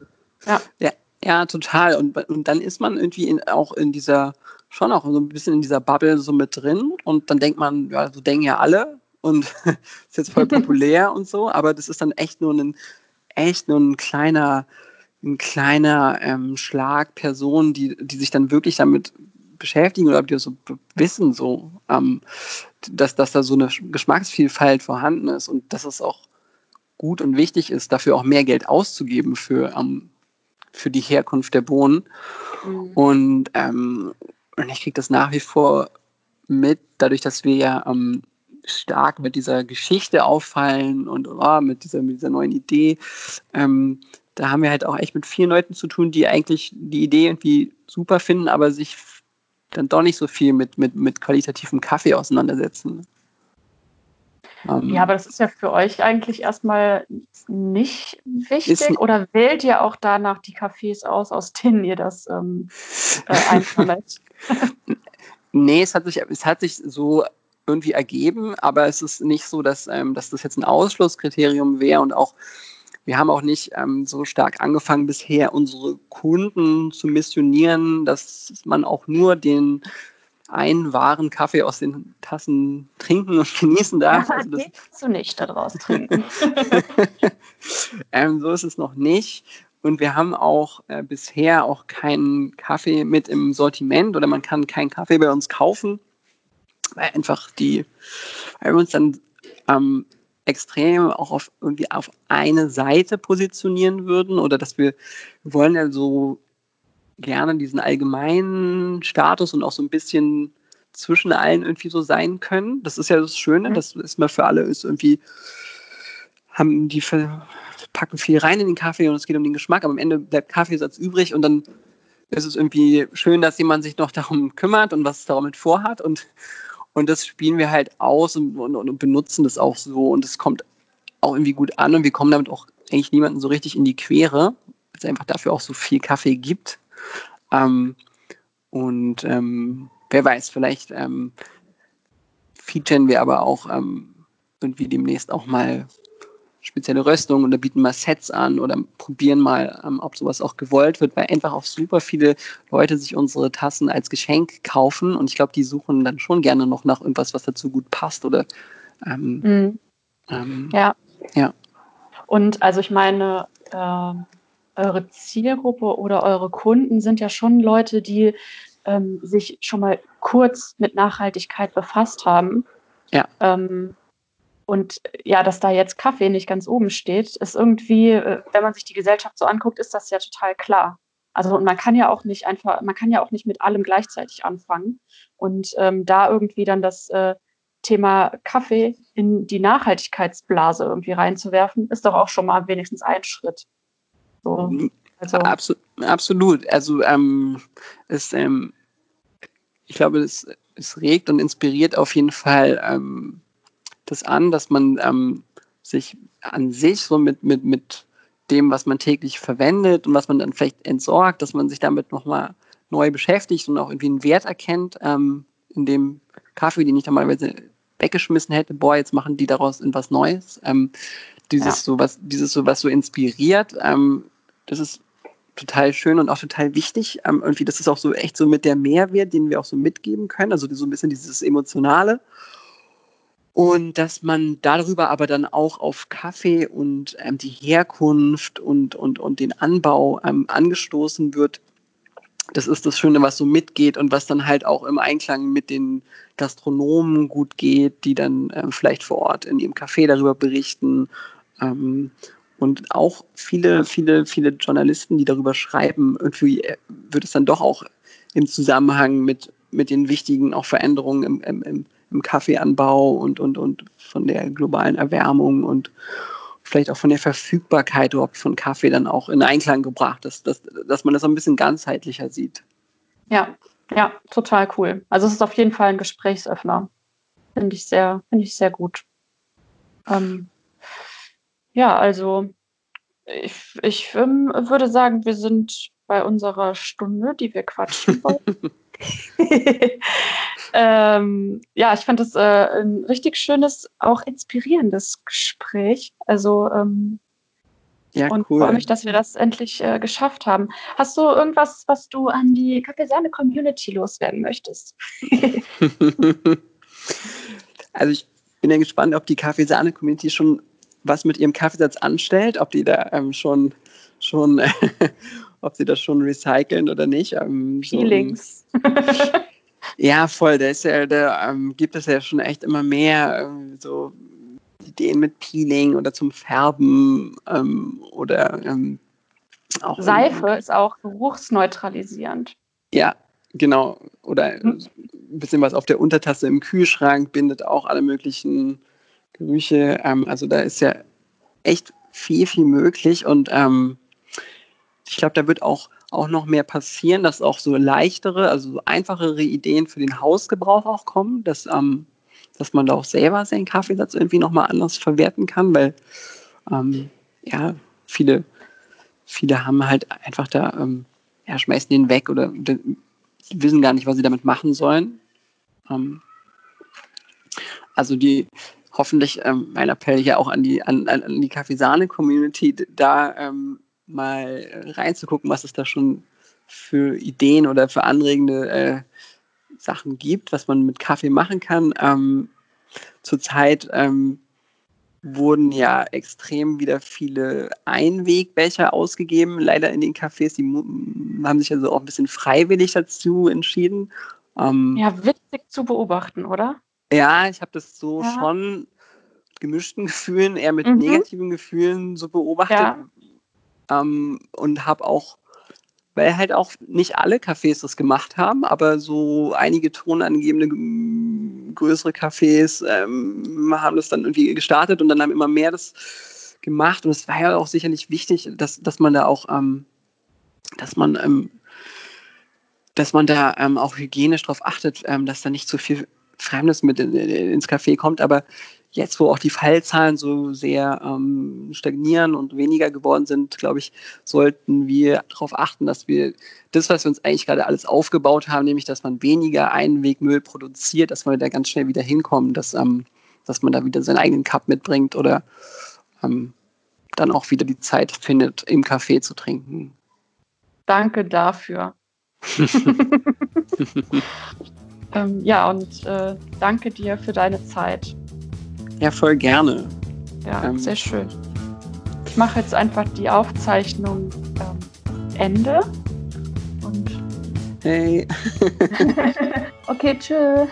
Ja. ja. Ja, total. Und, und dann ist man irgendwie in, auch in dieser, schon auch so ein bisschen in dieser Bubble so mit drin. Und dann denkt man, ja, so denken ja alle und ist jetzt voll populär und so. Aber das ist dann echt nur ein, echt nur ein kleiner, ein kleiner ähm, Schlag Personen, die, die sich dann wirklich damit beschäftigen oder die so wissen, so, ähm, dass, dass da so eine Geschmacksvielfalt vorhanden ist und dass es auch gut und wichtig ist, dafür auch mehr Geld auszugeben für, ähm, für die Herkunft der Bohnen. Mhm. Und, ähm, und ich kriege das nach wie vor mit, dadurch, dass wir ja ähm, stark mit dieser Geschichte auffallen und oh, mit, dieser, mit dieser neuen Idee. Ähm, da haben wir halt auch echt mit vielen Leuten zu tun, die eigentlich die Idee irgendwie super finden, aber sich dann doch nicht so viel mit, mit, mit qualitativem Kaffee auseinandersetzen. Ähm, ja, aber das ist ja für euch eigentlich erstmal nicht wichtig. Oder wählt ihr auch danach die Cafés aus, aus denen ihr das ähm, äh, einsammelt? nee, es hat, sich, es hat sich so irgendwie ergeben, aber es ist nicht so, dass, ähm, dass das jetzt ein Ausschlusskriterium wäre und auch wir haben auch nicht ähm, so stark angefangen bisher, unsere Kunden zu missionieren, dass man auch nur den einen wahren Kaffee aus den Tassen trinken und genießen darf. Also das du nicht daraus trinken. ähm, so ist es noch nicht. Und wir haben auch äh, bisher auch keinen Kaffee mit im Sortiment oder man kann keinen Kaffee bei uns kaufen, weil einfach die, weil wir uns dann ähm, extrem auch auf irgendwie auf eine Seite positionieren würden oder dass wir, wir wollen ja so gerne diesen allgemeinen Status und auch so ein bisschen zwischen allen irgendwie so sein können. Das ist ja das Schöne, mhm. das ist mal für alle ist irgendwie haben die packen viel rein in den Kaffee und es geht um den Geschmack, aber am Ende bleibt Kaffeesatz übrig und dann ist es irgendwie schön, dass jemand sich noch darum kümmert und was damit vorhat und und das spielen wir halt aus und, und, und benutzen das auch so und es kommt auch irgendwie gut an und wir kommen damit auch eigentlich niemanden so richtig in die Quere, weil es einfach dafür auch so viel Kaffee gibt. Ähm, und ähm, wer weiß, vielleicht ähm, featuren wir aber auch ähm, irgendwie demnächst auch mal spezielle Röstungen oder bieten mal Sets an oder probieren mal, ähm, ob sowas auch gewollt wird, weil einfach auch super viele Leute sich unsere Tassen als Geschenk kaufen und ich glaube, die suchen dann schon gerne noch nach irgendwas, was dazu gut passt oder ähm, mhm. ja. ja. Und also ich meine, äh, eure Zielgruppe oder eure Kunden sind ja schon Leute, die ähm, sich schon mal kurz mit Nachhaltigkeit befasst haben. Ja. Ähm, und ja, dass da jetzt Kaffee nicht ganz oben steht, ist irgendwie, äh, wenn man sich die Gesellschaft so anguckt, ist das ja total klar. Also und man kann ja auch nicht einfach, man kann ja auch nicht mit allem gleichzeitig anfangen. Und ähm, da irgendwie dann das äh, Thema Kaffee in die Nachhaltigkeitsblase irgendwie reinzuwerfen, ist doch auch schon mal wenigstens ein Schritt. So, also. Absolut, absolut. Also ähm, es, ähm, ich glaube, es, es regt und inspiriert auf jeden Fall ähm, das an, dass man ähm, sich an sich so mit, mit, mit dem, was man täglich verwendet und was man dann vielleicht entsorgt, dass man sich damit nochmal neu beschäftigt und auch irgendwie einen Wert erkennt, ähm, in dem Kaffee, den ich normalerweise weggeschmissen hätte, boah, jetzt machen die daraus etwas Neues. Ähm, dieses ja. so was, dieses so was so inspiriert, ähm, das ist total schön und auch total wichtig. Ähm, irgendwie, das ist auch so echt so mit der Mehrwert, den wir auch so mitgeben können, also so ein bisschen dieses Emotionale. Und dass man darüber aber dann auch auf Kaffee und ähm, die Herkunft und, und, und den Anbau ähm, angestoßen wird. Das ist das Schöne, was so mitgeht und was dann halt auch im Einklang mit den Gastronomen gut geht, die dann ähm, vielleicht vor Ort in ihrem Café darüber berichten. Ähm, und auch viele, viele, viele Journalisten, die darüber schreiben, irgendwie äh, wird es dann doch auch im Zusammenhang mit, mit den wichtigen auch Veränderungen im, im, im im Kaffeeanbau und, und, und von der globalen Erwärmung und vielleicht auch von der Verfügbarkeit überhaupt von Kaffee dann auch in Einklang gebracht, dass, dass, dass man das so ein bisschen ganzheitlicher sieht. Ja, ja, total cool. Also es ist auf jeden Fall ein Gesprächsöffner. Finde ich sehr, finde ich sehr gut. Ähm, ja, also ich, ich ähm, würde sagen, wir sind bei unserer Stunde, die wir quatschen wollen. ähm, ja, ich fand das äh, ein richtig schönes, auch inspirierendes Gespräch. Also ähm, ja, und cool. freue mich, dass wir das endlich äh, geschafft haben. Hast du irgendwas, was du an die Kaffeesahne-Community loswerden möchtest? also ich bin ja gespannt, ob die Kaffeesahne-Community schon was mit ihrem Kaffeesatz anstellt, ob die da ähm, schon, schon ob sie das schon recyceln oder nicht. Ähm, Feelings. So, ja, voll. Da, ja, da ähm, gibt es ja schon echt immer mehr ähm, so Ideen mit Peeling oder zum Färben ähm, oder ähm, auch. Seife ist auch geruchsneutralisierend. Ja, genau. Oder hm. ein bisschen was auf der Untertasse im Kühlschrank bindet auch alle möglichen Gerüche. Ähm, also da ist ja echt viel, viel möglich und ähm, ich glaube, da wird auch, auch noch mehr passieren, dass auch so leichtere, also so einfachere Ideen für den Hausgebrauch auch kommen, dass, ähm, dass man da auch selber seinen Kaffeesatz irgendwie nochmal anders verwerten kann, weil ähm, ja, viele, viele haben halt einfach da, ähm, ja, schmeißen den weg oder wissen gar nicht, was sie damit machen sollen. Ähm, also die, hoffentlich ähm, mein Appell hier auch an die, an, an die Kaffeesahne-Community, da ähm, mal reinzugucken, was es da schon für Ideen oder für anregende äh, Sachen gibt, was man mit Kaffee machen kann. Ähm, zurzeit ähm, wurden ja extrem wieder viele Einwegbecher ausgegeben, leider in den Cafés. Die haben sich also auch ein bisschen freiwillig dazu entschieden. Ähm, ja, witzig zu beobachten, oder? Ja, ich habe das so ja. schon gemischten Gefühlen, eher mit mhm. negativen Gefühlen so beobachtet. Ja. Ähm, und habe auch, weil halt auch nicht alle Cafés das gemacht haben, aber so einige tonangebende größere Cafés ähm, haben das dann irgendwie gestartet und dann haben immer mehr das gemacht. Und es war ja auch sicherlich wichtig, dass, dass man da auch, ähm, dass man, ähm, dass man da ähm, auch hygienisch darauf achtet, ähm, dass da nicht zu viel Fremdes mit in, in, ins Café kommt. Aber jetzt, wo auch die Fallzahlen so sehr ähm, stagnieren und weniger geworden sind, glaube ich, sollten wir darauf achten, dass wir das, was wir uns eigentlich gerade alles aufgebaut haben, nämlich, dass man weniger Einwegmüll produziert, dass wir da ganz schnell wieder hinkommen, dass, ähm, dass man da wieder seinen eigenen Cup mitbringt oder ähm, dann auch wieder die Zeit findet, im Café zu trinken. Danke dafür. ähm, ja, und äh, danke dir für deine Zeit. Ja, voll gerne. Ja, ähm, sehr schön. Ich mache jetzt einfach die Aufzeichnung ähm, Ende. Und hey. okay, tschüss.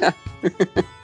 Ja.